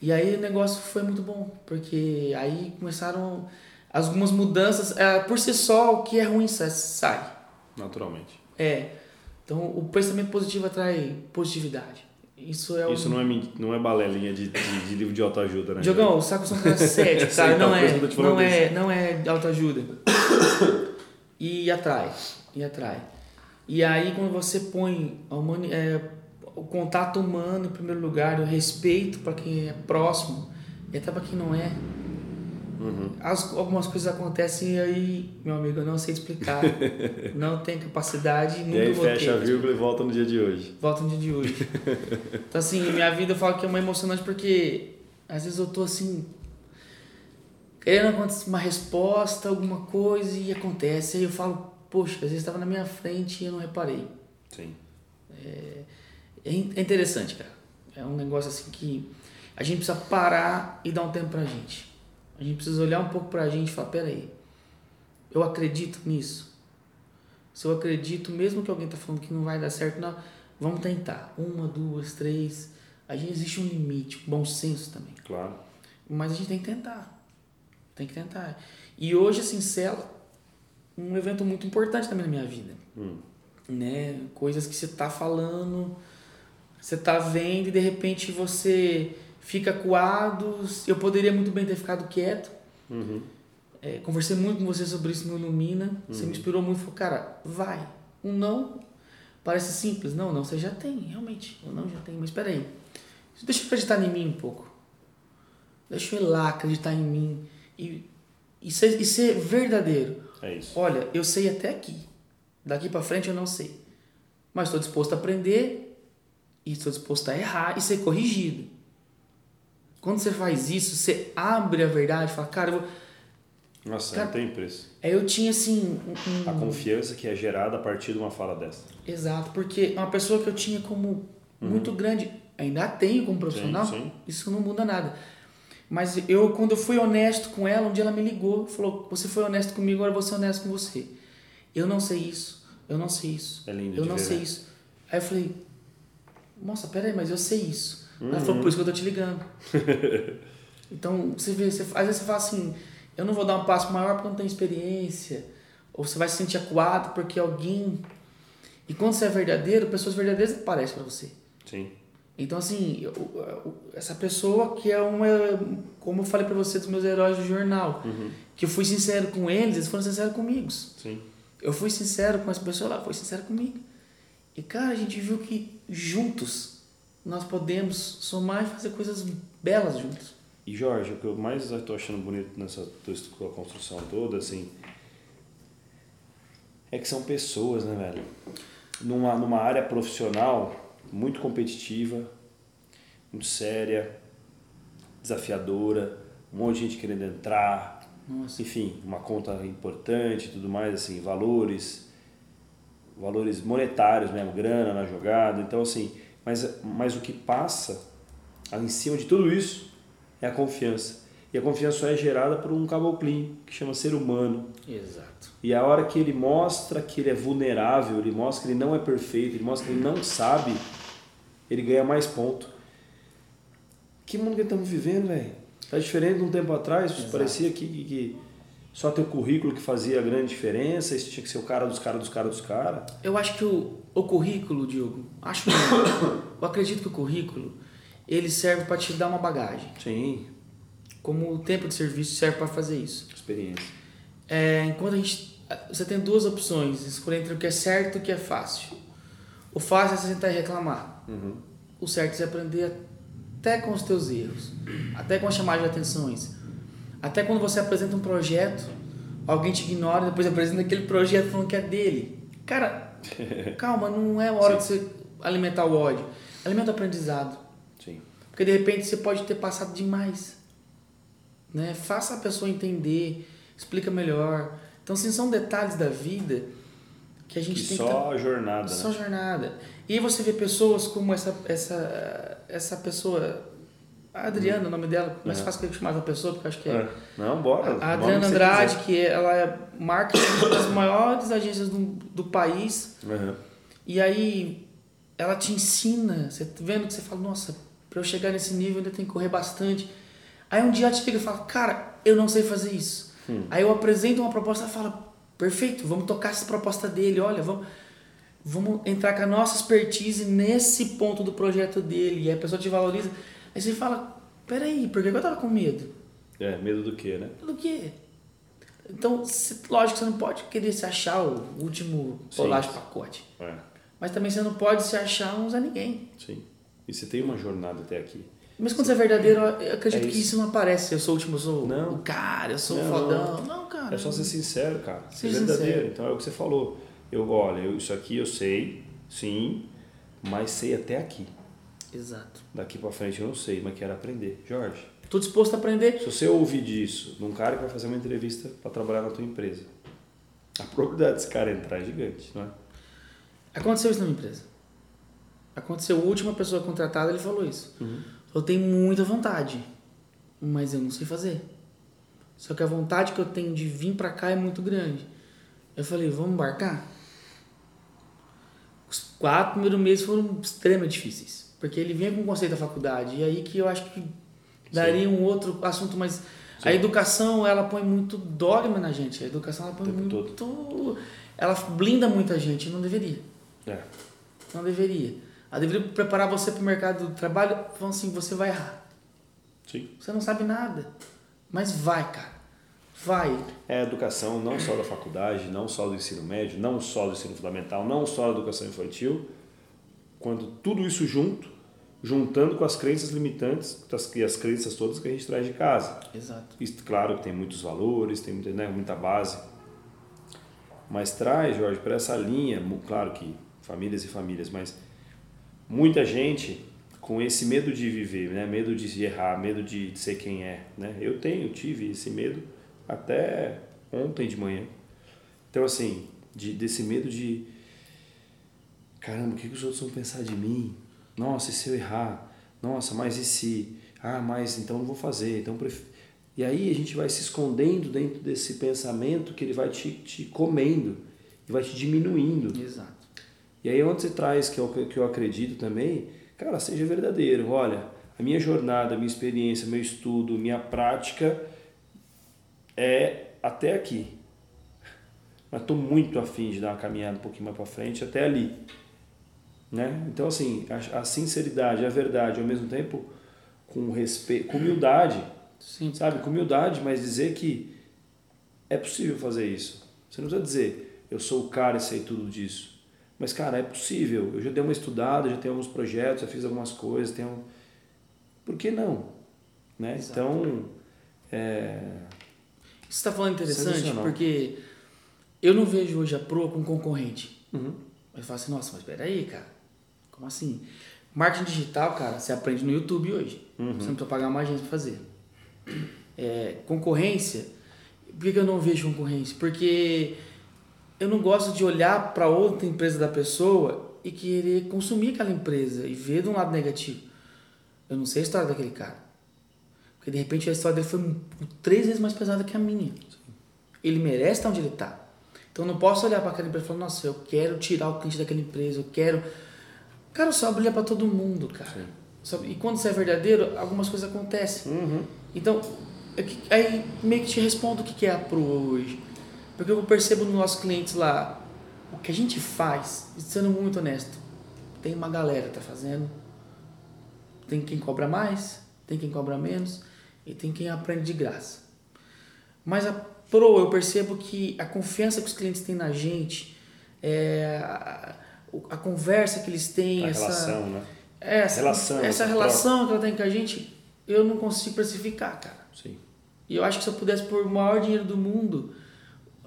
E aí o negócio foi muito bom, porque aí começaram algumas mudanças. É, por si só, o que é ruim sa- sai. Naturalmente. É. Então o pensamento positivo atrai positividade. Isso é. Isso não é, não é balelinha de, de, de livro de autoajuda, né? Diogão, o saco são Sei, cara. então, Não é, não é, não é autoajuda. E atrai, e atrai. E aí quando você põe humani- é, o contato humano em primeiro lugar, o respeito para quem é próximo e até para quem não é. Uhum. As, algumas coisas acontecem e aí, meu amigo, eu não sei explicar. não tenho capacidade, nunca E aí vou fecha a vírgula e volta no dia de hoje. Volta no dia de hoje. então, assim, minha vida eu falo que é uma emocionante porque às vezes eu tô assim. Querendo acontecer uma resposta, alguma coisa e acontece. Aí eu falo, poxa, às vezes estava na minha frente e eu não reparei. Sim. É, in- é interessante, cara. É um negócio assim que a gente precisa parar e dar um tempo pra gente. A gente precisa olhar um pouco pra gente e falar, peraí, eu acredito nisso? Se eu acredito, mesmo que alguém tá falando que não vai dar certo, não, vamos tentar. Uma, duas, três. A gente existe um limite, bom senso também. Claro. Mas a gente tem que tentar. Tem que tentar. E hoje, assim, Cela, um evento muito importante também na minha vida Hum. né? Coisas que você tá falando, você tá vendo e de repente você fica coado. Eu poderia muito bem ter ficado quieto. Uhum. É, conversei muito com você sobre isso no Ilumina. Você me inspirou muito. Falou, cara, vai. Um não parece simples. Não, não, você já tem, realmente. O não já tem. Mas espera aí. Deixa eu acreditar em mim um pouco. Deixa eu ir lá acreditar em mim. E, e, ser, e ser verdadeiro. É isso. Olha, eu sei até aqui. Daqui para frente eu não sei. Mas estou disposto a aprender e estou disposto a errar e ser corrigido. Quando você faz isso, você abre a verdade e fala, cara, eu vou... Nossa, Cara- não tem preço. Aí eu tinha assim. um- A confiança que é gerada a partir de uma fala dessa. Exato, porque uma pessoa que eu tinha como muito grande, ainda tenho como profissional, Sim, sim. isso não muda nada. Mas eu, quando eu fui honesto com ela, um dia ela me ligou, falou: Você foi honesto comigo, agora eu vou ser honesto com você. Eu não sei isso, eu não sei isso, É lindo eu não ver, sei né? isso. Aí eu falei: Moça, peraí, mas eu sei isso. Ela Uhum. falou: Por isso que eu tô te ligando. então, você vê, você, às vezes você fala assim: Eu não vou dar um passo maior porque eu não tenho experiência. Ou você vai se sentir acuado porque alguém. E quando você é verdadeiro, pessoas verdadeiras aparecem para você. Sim. Então, assim, eu- eu- essa pessoa que é uma. Como eu falei pra você dos meus heróis do jornal, Uhum. que eu fui sincero com eles, eles foram sinceros comigo. Sim. Eu fui sincero com essa pessoa lá, foi sincero comigo. E, cara, a gente viu que juntos nós podemos somar e fazer coisas belas juntos. E Jorge, o que eu mais estou achando bonito nessa tua construção toda, assim, é que são pessoas, né, velho? Numa, numa área profissional muito competitiva, muito séria, desafiadora, um monte de gente querendo entrar, Nossa. enfim, uma conta importante e tudo mais, assim, valores, valores monetários mesmo, grana na jogada, então assim, mas, mas o que passa em cima de tudo isso é a confiança. E a confiança só é gerada por um caboclinho que chama ser humano. Exato. E a hora que ele mostra que ele é vulnerável, ele mostra que ele não é perfeito, ele mostra que ele não sabe, ele ganha mais ponto. Que mundo que estamos vivendo, velho? Tá diferente de um tempo atrás, Exato. parecia que, que, que só teu currículo que fazia a grande diferença, isso tinha que ser o cara dos caras dos caras dos caras. Eu acho que o, o currículo, Diogo, acho não. eu acredito que o currículo ele serve para te dar uma bagagem. Sim, Como o tempo de serviço serve para fazer isso. experiência. É, enquanto a gente. Você tem duas opções: escolher entre o que é certo e o que é fácil. O fácil é você sentar e reclamar. Uhum. O certo é você aprender até com os teus erros, até com as chamadas de atenções. Até quando você apresenta um projeto, alguém te ignora e depois apresenta aquele projeto falando que é dele. Cara, calma, não é hora de você alimentar o ódio. Alimenta o aprendizado. Sim. Porque de repente você pode ter passado demais. Né? Faça a pessoa entender, explica melhor. Então, assim, são detalhes da vida que a gente que tem só que. a jornada, Só né? jornada. E aí você vê pessoas como essa, essa, essa pessoa. A Adriana, o nome dela, mais Uhum. fácil que eu chamar essa pessoa, porque acho que é. É. Não, bora. A Adriana Andrade, quiser. que ela é marketing uma das maiores agências do, do país. Uhum. E aí ela te ensina, você tá vendo que você fala, nossa, pra eu chegar nesse nível ainda tem que correr bastante. Aí um dia ela te liga e fala, cara, eu não sei fazer isso. Hum. Aí eu apresento uma proposta e fala, perfeito, vamos tocar essa proposta dele, olha, vamos, vamos entrar com a nossa expertise nesse ponto do projeto dele. E a pessoa te valoriza. Aí você fala, peraí, por que eu tava com medo? É, medo do quê, né? Do quê? Então, cê- lógico, você não pode querer se achar o último bolacha de pacote. É, Mas também você não pode se achar um Zé Ninguém. sim. E você tem uma jornada até aqui. Mas quando você é verdadeiro, eu acredito É que isso. isso não aparece. Eu sou o último, eu sou Não. o cara, eu sou o Não, fodão. Não, cara. É só ser sincero, cara. Ser verdadeiro. sincero. Então é o que você falou. Eu, olha, eu- isso aqui eu sei, sim, mas sei até aqui. Exato. Daqui pra frente eu não sei, mas quero aprender. Jorge, Tô disposto a aprender. se você ouvir disso de um cara que vai fazer uma entrevista para trabalhar na tua empresa, a probabilidade desse cara entrar é gigante, não é? Aconteceu isso na minha empresa. Aconteceu, a última pessoa contratada, ele falou isso. Uhum. Eu tenho muita vontade, mas eu não sei fazer. Só que a vontade que eu tenho de vir pra cá é muito grande. Eu falei, vamos embarcar? Os quatro primeiros meses foram extremamente difíceis. Porque ele vinha com o conceito da faculdade. E aí que eu acho que daria um outro assunto, mas a educação, ela põe muito dogma na gente. A educação, ela põe muito... Ela blinda muita gente, não deveria. É. Não deveria. Ela deveria preparar você para o mercado do trabalho, falando assim, você vai errar. Sim. Você não sabe nada. Mas vai, cara. Vai. É a educação não só da faculdade, não só do ensino médio, não só do ensino fundamental, não só da educação infantil, quando tudo isso junto, juntando com as crenças limitantes das- e as crenças todas que a gente traz de casa. Exato. Isso, claro que tem muitos valores, tem muita, né, muita base, mas traz, Jorge, para essa linha, claro que famílias e famílias, mas muita gente com esse medo de viver, né, medo de errar, medo de ser quem é, né? Eu tenho, tive esse medo até ontem de manhã. Então assim, de, desse medo de caramba, o que, que os outros vão pensar de mim? Nossa, e se eu errar? Nossa, mas e se? Ah, mas então não vou fazer. Então pref... E aí a gente vai se escondendo dentro desse pensamento que ele vai te, te comendo e vai te diminuindo. Exato. E aí onde você traz, que é o que que eu acredito também, cara, seja verdadeiro. Olha, a minha jornada, a minha experiência, meu estudo, minha prática é até aqui. Mas estou muito afim de dar uma caminhada um pouquinho mais para frente, até ali. Né? Então, assim, a, a sinceridade, a verdade, ao mesmo tempo, com respeito, com humildade, Sim. sabe? Com humildade, mas dizer que é possível fazer isso. Você não precisa dizer, eu sou o cara e sei tudo disso. Mas, cara, é possível. Eu já dei uma estudada, já tenho alguns projetos, já fiz algumas coisas, tenho... Por que não? Né? Exato. Então, é... Isso está falando interessante porque eu não vejo hoje a proa com concorrente. Uhum. Mas falo assim, nossa, mas peraí, cara. Como assim? Marketing digital, cara, você aprende no YouTube hoje. Você não precisa pagar uma agência para fazer. É, concorrência, por que que eu não vejo concorrência? Porque eu não gosto de olhar para outra empresa da pessoa e querer consumir aquela empresa e ver de um lado negativo. Eu não sei a história daquele cara. Porque de repente a história dele foi três vezes mais pesada que a minha. Ele merece estar onde ele está. Então eu não posso olhar para aquela empresa e falar, nossa, eu quero tirar o cliente daquela empresa, eu quero. Cara, só brilha para todo mundo, cara. Só- E quando você é verdadeiro, algumas coisas acontecem. Uhum. Então, é aí meio que te respondo o que que é a Pro hoje. Porque eu percebo nos nossos clientes lá, o que a gente faz, sendo muito honesto, tem uma galera que tá fazendo, tem quem cobra mais, tem quem cobra menos e tem quem aprende de graça. Mas a Pro, eu percebo que a confiança que os clientes têm na gente, é, a, conversa que eles têm, A essa, relação, né? é, essa Relação, essa relação que ela tem com a gente, eu não consigo precificar, cara. Sim. E eu acho que se eu pudesse pôr o maior dinheiro do mundo,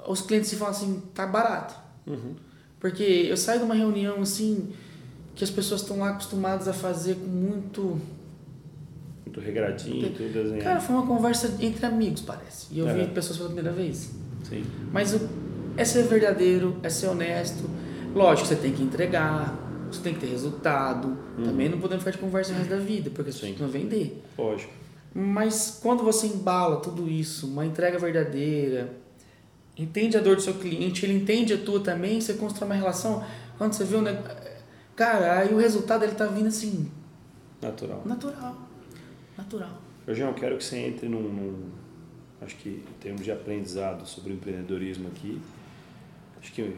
os clientes se falam assim, tá barato. Uhum. Porque eu saio de uma reunião assim, que as pessoas estão lá acostumadas a fazer com muito. Muito regradinho, tudo desenhado. Cara, foi uma conversa entre amigos, parece. E eu É. vi pessoas pela primeira vez. Sim. Mas o, é ser verdadeiro, é ser honesto. Lógico, você tem que entregar, você tem que ter resultado. Uhum. Também não podemos ficar de conversa o resto da vida, porque as pessoas não vender. Lógico. Mas quando você embala tudo isso, uma entrega verdadeira, entende a dor do seu cliente, ele entende a tua também, você constrói uma relação. Quando você vê um negócio. Cara, aí o resultado ele tá vindo assim. Natural. Natural. Natural. Jorge, eu quero que você entre num, num, Acho que em termos de aprendizado sobre o empreendedorismo aqui. Acho que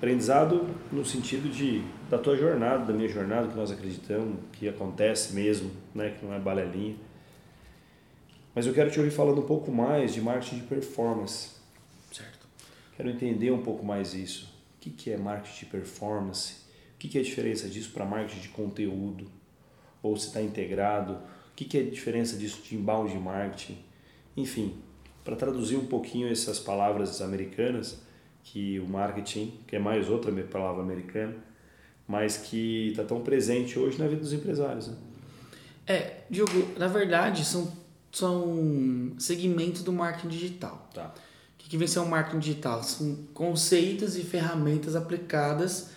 aprendizado no sentido de da tua jornada, da minha jornada, que nós acreditamos que acontece mesmo, né, que não é balelinha. Mas eu quero te ouvir falando um pouco mais de marketing de performance. Certo. Quero entender um pouco mais isso. O que, que é marketing de performance? O que, que é a diferença disso para marketing de conteúdo? Ou se está integrado? O que, que é a diferença disso de inbound marketing? Enfim, para traduzir um pouquinho essas palavras americanas, que o marketing, que é mais outra palavra americana, mas que está tão presente hoje na vida dos empresários. Né? É, Diogo, na verdade são, são segmentos do marketing digital. Tá. O que, que vem ser o um marketing digital? São conceitos e ferramentas aplicadas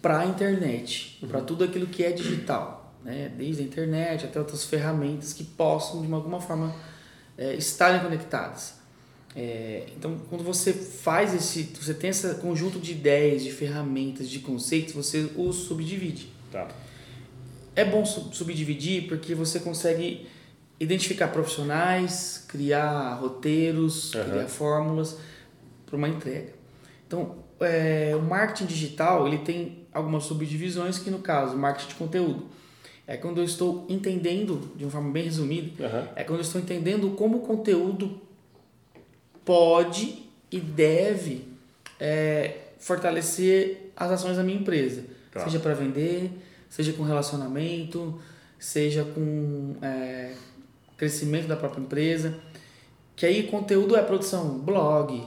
para a internet, uhum. para tudo aquilo que é digital, né? desde a internet até outras ferramentas que possam de alguma forma é, estarem conectadas. É, então, quando você faz esse, você tem esse conjunto de ideias, de ferramentas, de conceitos, você os subdivide. Tá. É bom subdividir porque você consegue identificar profissionais, criar roteiros, uhum. criar fórmulas para uma entrega. Então, é, o marketing digital ele tem algumas subdivisões que no caso, marketing de conteúdo é quando eu estou entendendo, de uma forma bem resumida, uhum. é quando eu estou entendendo como o conteúdo pode e deve é, fortalecer as ações da minha empresa. Tá. Seja para vender, seja com relacionamento, seja com é, crescimento da própria empresa. Que aí conteúdo é produção, blog,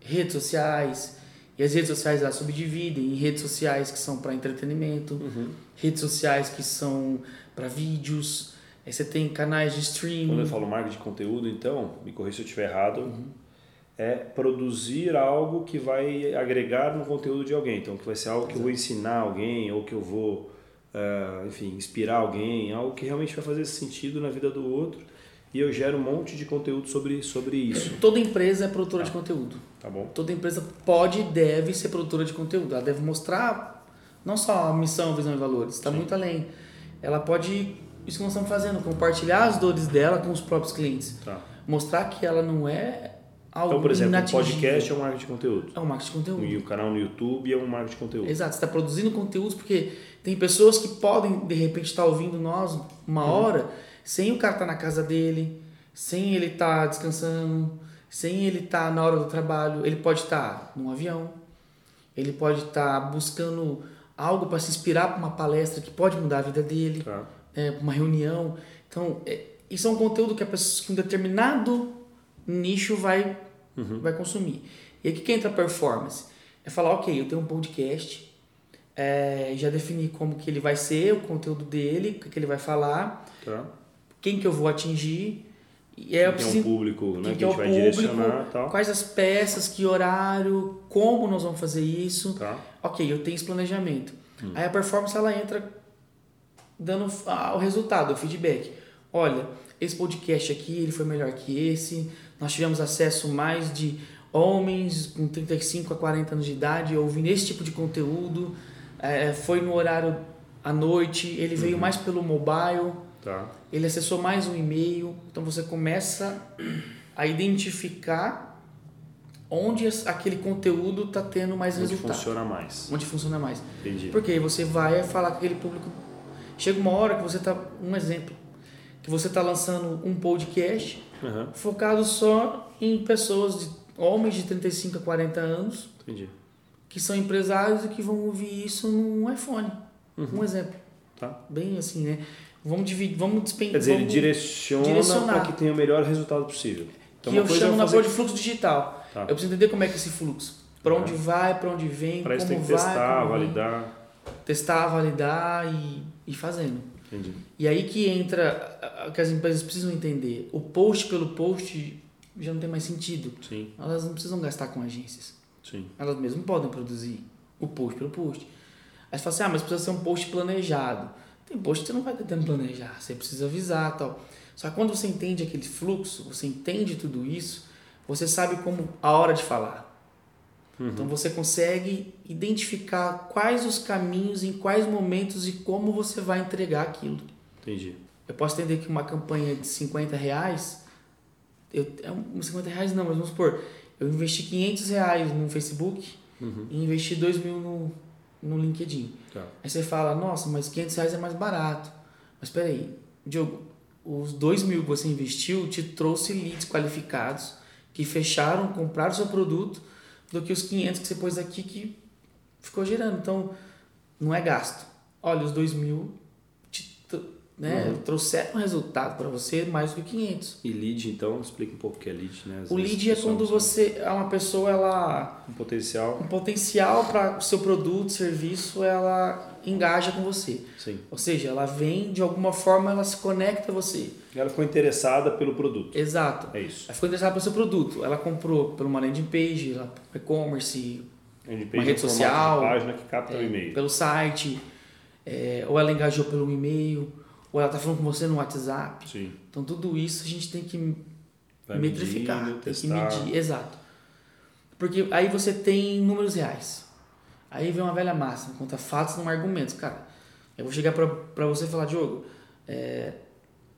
redes sociais, e as redes sociais elas subdividem em redes sociais que são para entretenimento, uhum. redes sociais que são para vídeos, aí você tem canais de streaming. Quando eu falo marketing de conteúdo, então, me corrija se eu estiver errado, uhum é produzir algo que vai agregar no conteúdo de alguém. Então, que vai ser algo que eu vou ensinar alguém ou que eu vou, uh, enfim, inspirar alguém, algo que realmente vai fazer sentido na vida do outro. E eu gero um monte de conteúdo sobre, sobre isso. Toda empresa é produtora tá. de conteúdo. Tá bom. Toda empresa pode e deve ser produtora de conteúdo. Ela deve mostrar não só a missão, visão e valores, está muito além. Ela pode, isso que nós estamos fazendo, compartilhar as dores dela com os próprios clientes. Tá. Mostrar que ela não é algo Então, por exemplo, o podcast é um marketing de conteúdo. É um marketing de conteúdo. E o canal no YouTube é um marketing de conteúdo. Exato, você está produzindo conteúdos porque tem pessoas que podem, de repente, estar tá ouvindo nós uma uhum. hora sem o cara estar tá na casa dele, sem ele estar tá descansando, sem ele estar na hora do trabalho. Ele pode estar num avião, ele pode estar buscando algo para se inspirar para uma palestra que pode mudar a vida dele, tá. é, uma reunião. Então, é, isso é um conteúdo que a pessoa com um determinado nicho vai uhum. vai consumir. E aqui que entra a performance. É falar, ok, eu tenho um podcast, é, já defini como que ele vai ser, o conteúdo dele, o que ele vai falar, tá. quem que eu vou atingir. E é, quem é o público né, que, que, a gente vai público, direcionar tal. Quais as peças, que horário, como nós vamos fazer isso. Tá. Ok, eu tenho esse planejamento. Hum. Aí a performance ela entra dando o resultado, o feedback. Olha, esse podcast aqui ele foi melhor que esse, nós tivemos acesso mais de homens com 35 a 40 anos de idade ouvindo esse tipo de conteúdo. É, foi no horário à noite, ele veio uhum. mais pelo mobile, tá. ele acessou mais um e-mail. Então você começa a identificar onde aquele conteúdo está tendo mais onde resultado. Onde funciona mais. Onde funciona mais. Entendi. Porque aí você vai falar com aquele público. Chega uma hora que você está. Um exemplo. Que você está lançando um podcast uhum. focado só em pessoas, de, homens de 35 a 40 anos, Entendi. que são empresários e que vão ouvir isso num iPhone. Uhum. Um exemplo. Tá. Bem assim, né? Vamos dividir, vamos despender. Quer dizer, ele direciona para que tenha o melhor resultado possível. Então, que eu chamo na fazer... de fluxo digital. Tá. Eu preciso entender como é que é esse fluxo. Para onde vai, para onde vem, pra como isso tem que vai. Testar, validar. Testar, validar e, e fazendo. Entendi. E aí que entra que as empresas precisam entender. O post pelo post já não tem mais sentido. Sim. Elas não precisam gastar com agências. Sim. Elas mesmas podem produzir o post pelo post. Aí você fala assim, ah, mas precisa ser um post planejado. Tem post que você não vai tentando planejar, você precisa avisar tal. Só que quando você entende aquele fluxo, você entende tudo isso, você sabe como a hora de falar. Uhum. Então você consegue identificar quais os caminhos, em quais momentos e como você vai entregar aquilo. Entendi. Eu posso entender que uma campanha de 50 reais, eu, é um, 50 reais não, mas vamos supor, eu investi 500 reais no Facebook uhum. e investi 2 mil no, no LinkedIn. Tá. Aí você fala, nossa, mas 500 reais é mais barato. Mas peraí, Diogo, os 2 mil que você investiu te trouxe leads qualificados que fecharam, compraram o seu produto do que os 500 que você pôs aqui que ficou gerando. Então, não é gasto. Olha, os 2 mil né? Uhum. Trouxeram um resultado para você mais do que 500. E lead, então, explica um pouco o que é lead, né? Às o lead é quando você é uma pessoa ela um potencial, um potencial para o seu produto, serviço, ela engaja com você. Sim. Ou seja, ela vem de alguma forma, ela se conecta a você. Ela ficou interessada pelo produto. Exato. É isso. Ela ficou interessada pelo seu produto. Ela comprou por uma landing page, e-commerce, uma rede é social, uma página que capta é, o e-mail. Pelo site, é, ou ela engajou pelo e-mail ou ela está falando com você no WhatsApp. Sim. Então tudo isso a gente tem que Vai metrificar, medindo, tem testar. que medir, exato. Porque aí você tem números reais. Aí vem uma velha máxima, conta fatos não argumentos, cara. Eu vou chegar para você e falar, Diogo, é,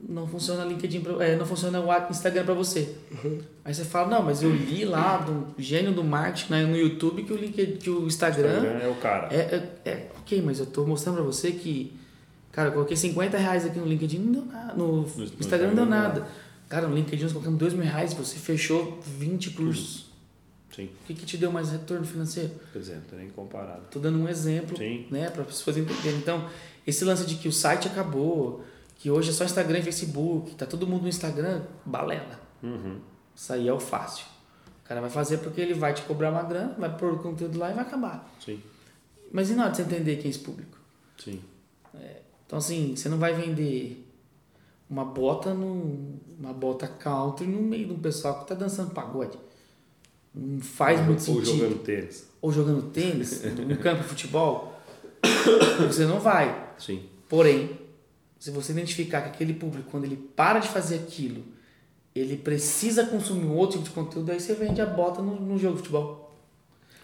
não funciona LinkedIn, pra, é, não funciona o Instagram para você. Uhum. Aí você fala, não, mas eu li lá do gênio do marketing né, no YouTube que o LinkedIn, que o Instagram, Instagram é o cara. É, é, é, ok, mas eu estou mostrando para você que Cara, eu coloquei 50 reais aqui no LinkedIn, não deu nada. No, no Instagram não deu nada. Cara, no LinkedIn nós colocamos 2 mil reais, você fechou 20 cursos. Sim. O que, que te deu mais retorno financeiro? Por exemplo, nem comparado. Tô dando um exemplo, Sim. né, para as pessoas entenderem. Então, esse lance de que o site acabou, que hoje é só Instagram e Facebook, tá todo mundo no Instagram, balela. Uhum. Isso aí é o fácil. O cara vai fazer porque ele vai te cobrar uma grana, vai pôr o conteúdo lá e vai acabar. Sim. Mas e na hora de você entender quem é esse público? Sim. É, então, assim, você não vai vender uma bota no, uma bota country no meio de um pessoal que tá dançando pagode. Não faz muito ou sentido. Ou jogando tênis. Ou jogando tênis, no campo de futebol. Você não vai. Sim. Porém, se você identificar que aquele público, quando ele para de fazer aquilo, ele precisa consumir um outro tipo de conteúdo, aí você vende a bota no, no jogo de futebol.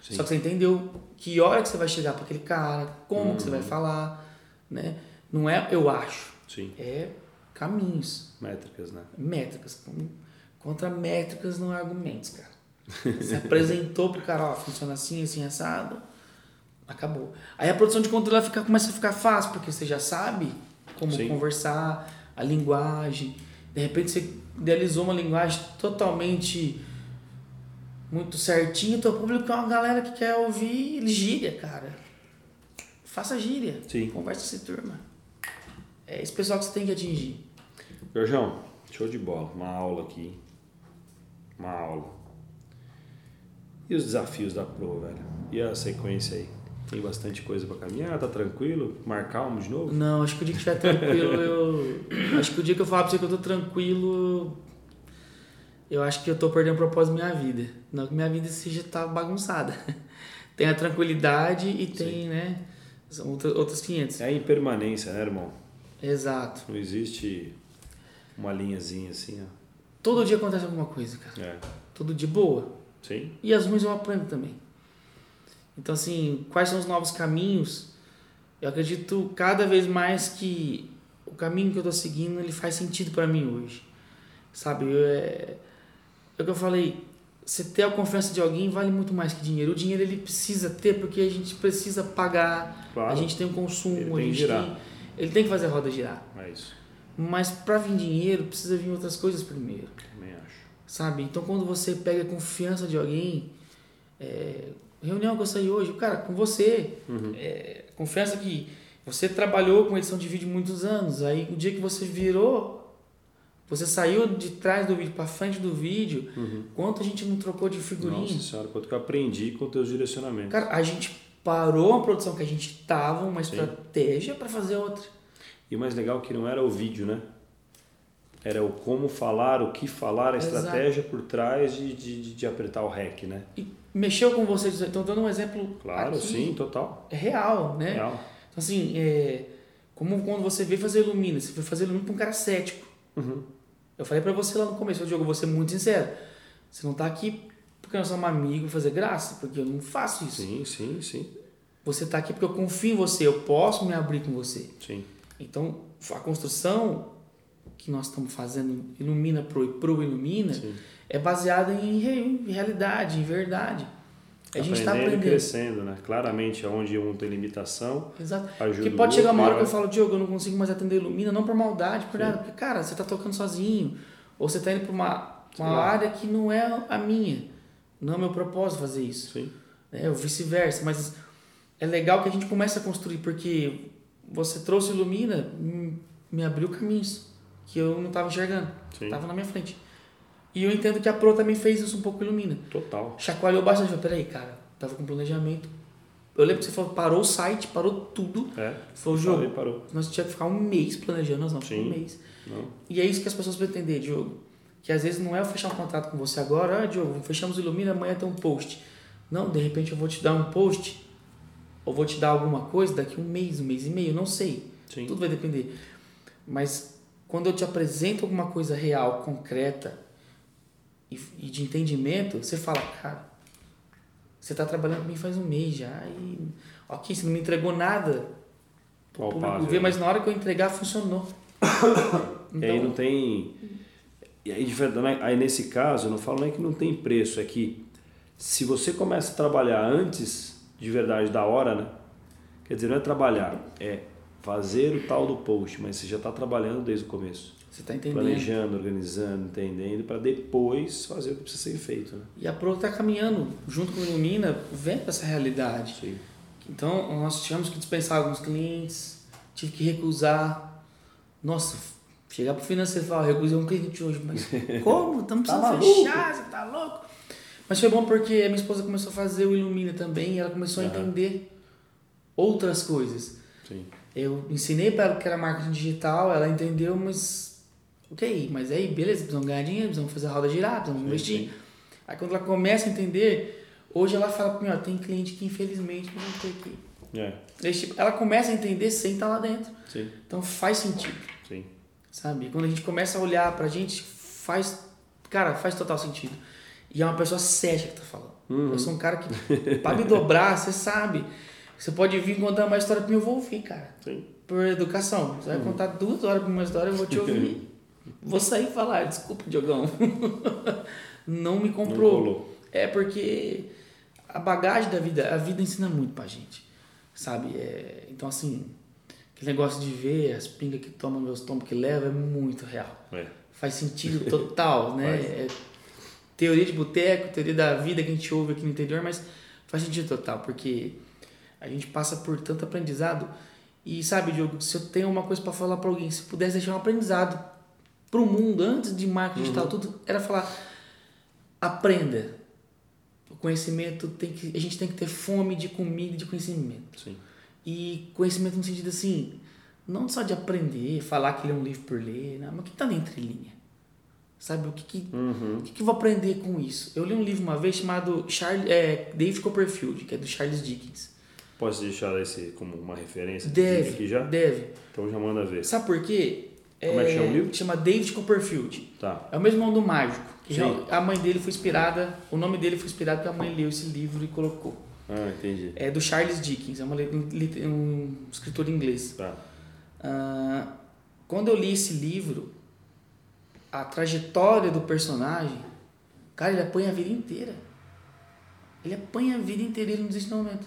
Sim. Só que você entendeu que hora que você vai chegar para aquele cara, como uhum. que você vai falar, né? Não é eu acho. Sim. É caminhos. Métricas, né? Métricas. Contra métricas não é argumentos, cara. Você apresentou pro cara, ó, funciona assim, assim, assado. Acabou. Aí a produção de conteúdo fica, começa a ficar fácil, porque você já sabe como Sim. conversar, a linguagem. De repente você idealizou uma linguagem totalmente muito certinha, teu público é uma galera que quer ouvir gíria, cara. Faça gíria. Sim. Conversa com turma. É esse pessoal que você tem que atingir. Jorjão, show de bola. Uma aula aqui. Uma aula. E os desafios da Pro, velho? E a sequência aí? Tem bastante coisa para caminhar? Tá tranquilo? Marcar um de novo? Não, acho que o dia que estiver tranquilo, eu. acho que o dia que eu falar pra você que eu tô tranquilo, eu acho que eu tô perdendo o propósito da minha vida. Não que minha vida seja tá bagunçada. tem a tranquilidade e tem, Sim. né? São outros 500. É a impermanência, né, irmão? Exato. Não existe uma linhazinha assim, ó. Todo dia acontece alguma coisa, cara. É. Todo dia boa. Sim. E as ruins eu aprendo também. Então, assim, quais são os novos caminhos? Eu acredito cada vez mais que o caminho que eu tô seguindo, ele faz sentido para mim hoje. Sabe? Eu, é, é o que eu falei, você ter a confiança de alguém vale muito mais que dinheiro. O dinheiro ele precisa ter porque a gente precisa pagar, claro. a gente tem um consumo, ele a gente girar. tem, ele tem que fazer a roda girar. É isso. Mas para vir dinheiro precisa vir outras coisas primeiro. Também acho. Sabe? Então quando você pega a confiança de alguém, é, reunião que eu saí hoje, cara, com você, uhum. é, confiança que você trabalhou com edição de vídeo muitos anos, aí o dia que você virou você saiu de trás do vídeo para frente do vídeo. Uhum. Quanto a gente não trocou de figurinha? Nossa senhora, quanto que eu aprendi com teus direcionamentos. Cara, a gente parou a produção que a gente tava, uma estratégia para fazer outra. E o mais legal é que não era o vídeo, né? Era o como falar, o que falar, a Exato. estratégia por trás de, de, de apertar o REC, né? E mexeu com você, então dando um exemplo Claro, aqui, sim, total. é real, né? Real. Então assim, é, como quando você veio fazer Ilumina, você foi fazer Ilumina para um cara cético. Uhum. Eu falei pra você lá no começo, eu Diogo, vou ser muito sincero. Você não tá aqui porque nós somos amigos fazer graça, porque eu não faço isso. Sim, sim, sim, Você tá aqui porque eu confio em você, eu posso me abrir com você. sim. Então, a construção que nós estamos fazendo Ilumina Pro e Pro Ilumina Sim. é baseada em, re- em realidade, em verdade. A gente está aprendendo aprendendo. crescendo, né? Claramente, onde um tem limitação, Exato. ajuda o pode chegar uma hora que eu falo, Diogo, eu não consigo mais atender Ilumina, não por maldade, por Sim. nada. Porque, cara, você tá tocando sozinho. Ou você tá indo pra uma, uma área que não é a minha. Não é meu propósito fazer isso. Sim, né? ou vice-versa. Mas é legal que a gente comece a construir, porque você trouxe Ilumina, hum, me abriu caminhos que eu não estava enxergando, estava na minha frente. E eu entendo que a Pro também fez isso um pouco Ilumina. Total. Chacoalhou bastante, falei, peraí, cara, tava com planejamento. Eu lembro que você falou, parou o site, parou tudo. É. Falou, Falei, Diogo, parou. nós tínhamos que ficar um mês planejando, nós não, Sim. um mês. Não. E é isso que as pessoas precisam entender, Diogo. Que às vezes não é eu fechar um contrato com você agora, ah, Diogo, fechamos o Ilumina, amanhã tem um post. Não, de repente eu vou te dar um post, ou vou te dar alguma coisa daqui um mês, um mês e meio, não sei. Sim. Tudo vai depender. Mas quando eu te apresento alguma coisa real, concreta e, e de entendimento, você fala, cara, você está trabalhando comigo faz um mês já e ok, você não me entregou nada. O público né? mas na hora que eu entregar funcionou. E aí não tem. E aí, de verdade, aí nesse caso, eu não falo nem que não tem preço, é que se você começa a trabalhar antes de verdade da hora, né? Quer dizer, não é trabalhar, é fazer o tal do post, mas você já está trabalhando desde o começo. Você está entendendo. Planejando, organizando, entendendo, para depois fazer o que precisa ser feito. Né? E a Pro está caminhando junto com o Ilumina, vendo essa realidade. Sim. Então, nós tivemos que dispensar alguns clientes, tive que recusar. Nossa, chegar pro financeiro e falar, recusei um cliente hoje, mas como? Estamos Tá precisando maluco? fechar, você tá louco? Mas foi bom porque a minha esposa começou a fazer o Ilumina também e ela começou a Aham. entender outras coisas. Sim. Eu ensinei para ela que era marketing digital, ela entendeu, mas ok, mas aí beleza, precisamos ganhar dinheiro, precisamos fazer a roda girar, precisamos Sim, investir. sim. Aí quando ela começa a entender, hoje ela fala para mim, ó, tem cliente que infelizmente não tem aqui. É, Esse tipo, ela começa a entender sem estar lá dentro. sim, Então faz sentido, sim. sabe? Quando a gente começa a olhar pra gente, faz, cara, faz total sentido. E é uma pessoa séria que tá falando. Uhum. Eu sou um cara que, pra me dobrar, você sabe. Você pode vir contar uma história pra mim, eu vou ouvir, cara. sim. Por educação. Você vai contar duas horas pra uma história, eu vou te ouvir. vou sair e falar, desculpa, Diogão. Não me Não comprou. colou. É porque a bagagem da vida, a vida ensina muito pra gente, sabe? É, então, assim, aquele negócio de ver as pingas que tomam, meus tombos que levam, é muito real. É. Faz sentido total, né? É teoria de boteco, teoria da vida que a gente ouve aqui no interior, mas faz sentido total, porque a gente passa por tanto aprendizado. E sabe, Diogo, se eu tenho uma coisa pra falar pra alguém, se pudesse deixar um aprendizado pro mundo antes de marketing digital, tudo, era falar: aprenda. O conhecimento tem que. A gente tem que ter fome de comida e de conhecimento. Sim. E conhecimento no sentido assim, não só de aprender, falar que lê um livro por ler, não, mas o que tá na entrelinha? Sabe, o que que, Uhum. o que que eu vou aprender com isso? Eu li um livro uma vez chamado Charles, é, David Copperfield, que é do Charles Dickens. Posso deixar esse como uma referência Deve, aqui já? deve. Então já manda ver. Sabe por quê? Como é que chama o livro? Chama David Copperfield. Tá. É o mesmo nome do mágico. já- A mãe dele foi inspirada, o nome dele foi inspirado porque a mãe leu esse livro e colocou. Ah, entendi. É do Charles Dickens, é uma, um escritor inglês. Tá. Ah, quando eu li esse livro, a trajetória do personagem, cara, ele apanha a vida inteira. Ele apanha a vida inteira ele não desiste no momento.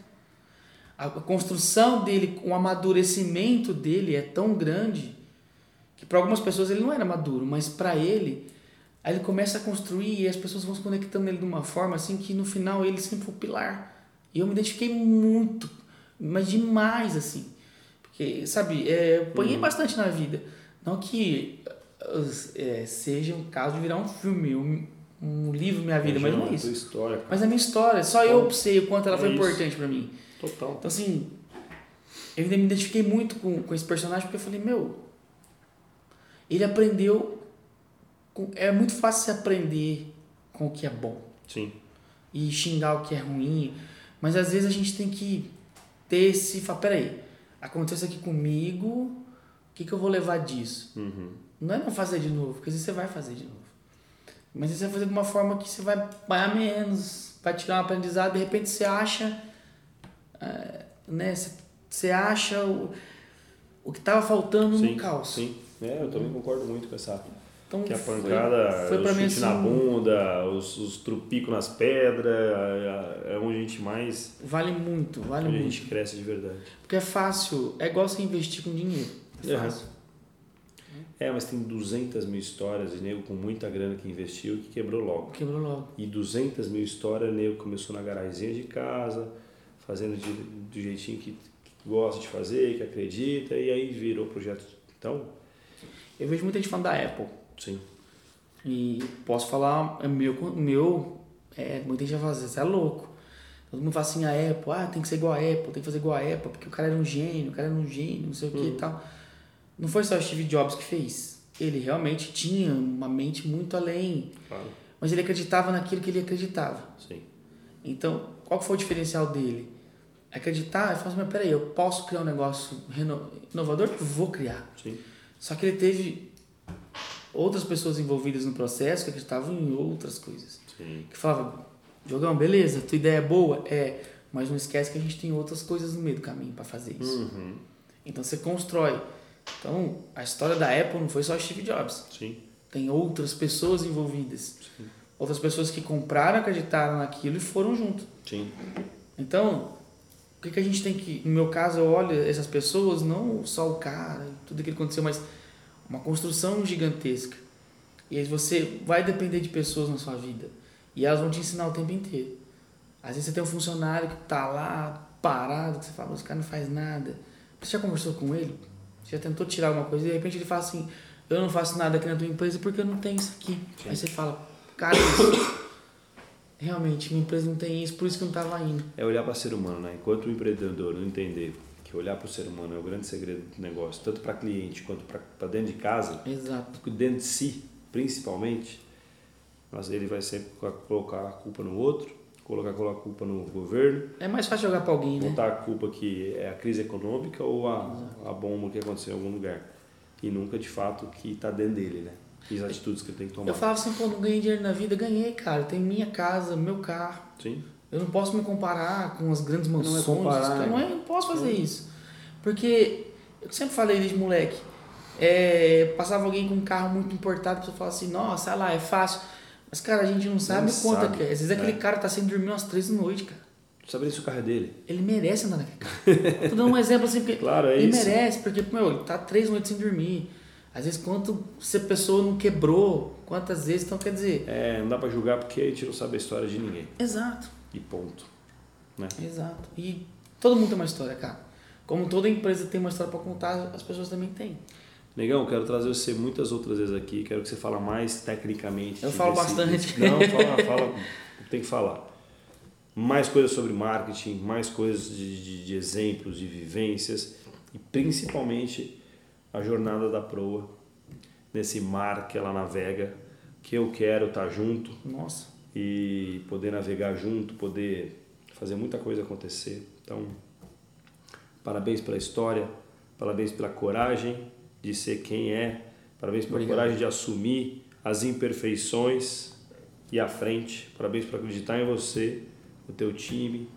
A construção dele, o amadurecimento dele é tão grande que para algumas pessoas ele não era maduro, mas para ele, aí ele começa a construir e as pessoas vão se conectando nele de uma forma assim que no final ele sempre foi o pilar. E eu me identifiquei muito, mas demais assim. Porque, sabe, é, eu apanhei bastante na vida. Não que é, seja um caso de virar um filme, um, um livro Minha Vida, mas não é isso. história. Mas a minha história, só eu sei o quanto ela É foi isso. importante pra mim. Total. Então, assim, eu ainda me identifiquei muito com, com esse personagem porque eu falei, meu, ele aprendeu é muito fácil se aprender com o que é bom. Sim. E xingar o que é ruim. Mas às vezes a gente tem que ter esse. Falar, peraí, aconteceu isso aqui comigo, o que, que eu vou levar disso? Uhum. Não é não fazer de novo, porque às vezes você vai fazer de novo. Mas você vai fazer de uma forma que você vai apanhar menos, vai tirar um aprendizado, de repente você acha. É, né, você, acha o, o que estava faltando Sim, no caos. sim. É, eu também concordo muito com essa. Então, Que a foi- pancada, foi o pra chute mim, na assim, bunda, os, os trupicos nas pedras, é, é onde a gente mais. Vale muito, vale onde a muito. gente cresce de verdade. Porque é fácil, é igual você investir com dinheiro. É fácil. É, mas tem 200 mil histórias de nego com muita grana que investiu que quebrou logo. Quebrou logo. E 200 mil histórias, nego começou na garazinha de casa, fazendo de, do jeitinho que, que gosta de fazer, que acredita, e aí virou projeto. Então, Eu vejo muita gente falando da Apple. sim. E posso falar, é meu, meu é, muita gente vai falar, você é louco. Todo mundo fala assim, a Apple, ah, tem que ser igual a Apple, tem que fazer igual a Apple, porque o cara era um gênio, o cara era um gênio, não sei o que e tal. Não foi só o Steve Jobs que fez. Ele realmente tinha uma mente muito além, Claro. mas ele acreditava naquilo que ele acreditava. Sim. Então, qual que foi o diferencial dele? Acreditar e falar assim, mas peraí, eu posso criar um negócio inovador? Vou criar. Sim. Só que ele teve outras pessoas envolvidas no processo que acreditavam em outras coisas. Sim. Que falavam, Jogão, beleza, tua ideia é boa? É, mas não esquece que a gente tem outras coisas no meio do caminho para fazer isso. Uhum. Então você constrói. Então, a história da Apple não foi só Steve Jobs. Sim. Tem outras pessoas envolvidas. Outras pessoas que compraram, acreditaram naquilo e foram junto. Sim. Então, o que, que a gente tem que. No meu caso, eu olho essas pessoas, não só o cara, tudo aquilo que aconteceu, mas uma construção gigantesca. E aí você vai depender de pessoas na sua vida. E elas vão te ensinar o tempo inteiro. Às vezes você tem um funcionário que tá lá, parado, que você fala, esse cara não faz nada. Você já conversou com ele? Você já tentou tirar alguma coisa? E de repente ele fala assim, eu não faço nada aqui na tua empresa porque eu não tenho isso aqui. Aí você fala, cara, isso- realmente, minha empresa não tem isso, por isso que não tava indo. É olhar para o ser humano, né? Enquanto o empreendedor não entender que olhar para o ser humano é o grande segredo do negócio, tanto para cliente quanto para dentro de casa, Exato. dentro de si, principalmente, mas ele vai sempre co- colocar a culpa no outro, colocar, colocar a culpa no governo, É mais fácil jogar pra alguém, né? botar a culpa que é a crise econômica ou a, a bomba que aconteceu em algum lugar. E nunca de fato que está dentro dele, né? E as atitudes que tem que tomar. Eu falava assim, pô, não ganhei dinheiro na vida. Ganhei, cara. Tenho minha casa, meu carro. Sim, Eu não posso me comparar com as grandes Não é mansões. comparar, eu não, né? é- não posso fazer isso. Porque eu sempre falei desde moleque. é, passava alguém com um carro muito importado, a pessoa falava assim, nossa, olha lá, é fácil. Mas, cara, a gente não sabe Não quanto sabe, que é. Às vezes aquele é. cara tá sem dormir umas três da noite, cara. saber se o carro é dele. Ele merece andar naquele carro. Tô dando um exemplo assim, porque Claro, é ele isso. merece, porque, meu, ele tá três noites sem dormir. Às vezes, quanto se a pessoa não quebrou, quantas vezes, então quer dizer. É, não dá para julgar porque a gente não sabe a história de ninguém. Exato, E ponto. Né? exato. E todo mundo tem uma história, cara. Como toda empresa tem uma história para contar, as pessoas também têm. Negão, quero trazer você muitas outras vezes aqui. Quero que você fale mais tecnicamente. Eu falo bastante. Não, fala, fala. Tem que falar. Mais coisas sobre marketing, mais coisas de, de, de exemplos, de vivências e principalmente a jornada da proa nesse mar que ela navega, que eu quero estar junto Nossa, e poder navegar junto, poder fazer muita coisa acontecer. Então, parabéns pela história, parabéns pela coragem de ser quem é, parabéns pela Obrigado. coragem de assumir as imperfeições e à frente, parabéns por acreditar em você, no teu time,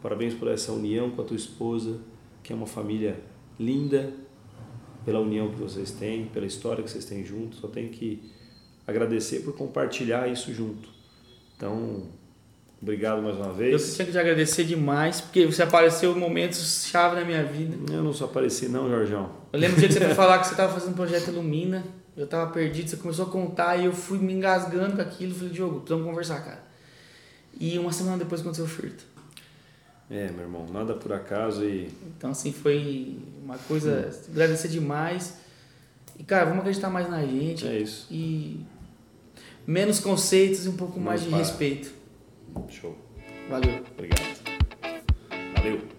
parabéns por essa união com a tua esposa, que é uma família linda, pela união que vocês têm, pela história que vocês têm juntos. Só tenho que agradecer por compartilhar isso junto. Então, obrigado mais uma eu vez. que tinha que te agradecer demais, porque você apareceu em momentos chave na minha vida. Eu não só apareci não, Jorjão. Eu lembro do dia que você foi falar que você estava fazendo um projeto Ilumina, eu estava perdido, você começou a contar e eu fui me engasgando com aquilo. Falei, Diogo, precisamos conversar, cara. E uma semana depois aconteceu o furto. É, meu irmão, nada por acaso e Então, assim, foi uma coisa. Agradecer demais. E, cara, vamos acreditar mais na gente. é isso. E menos conceitos e um pouco mais de para. respeito. Show. Valeu. Obrigado. Valeu.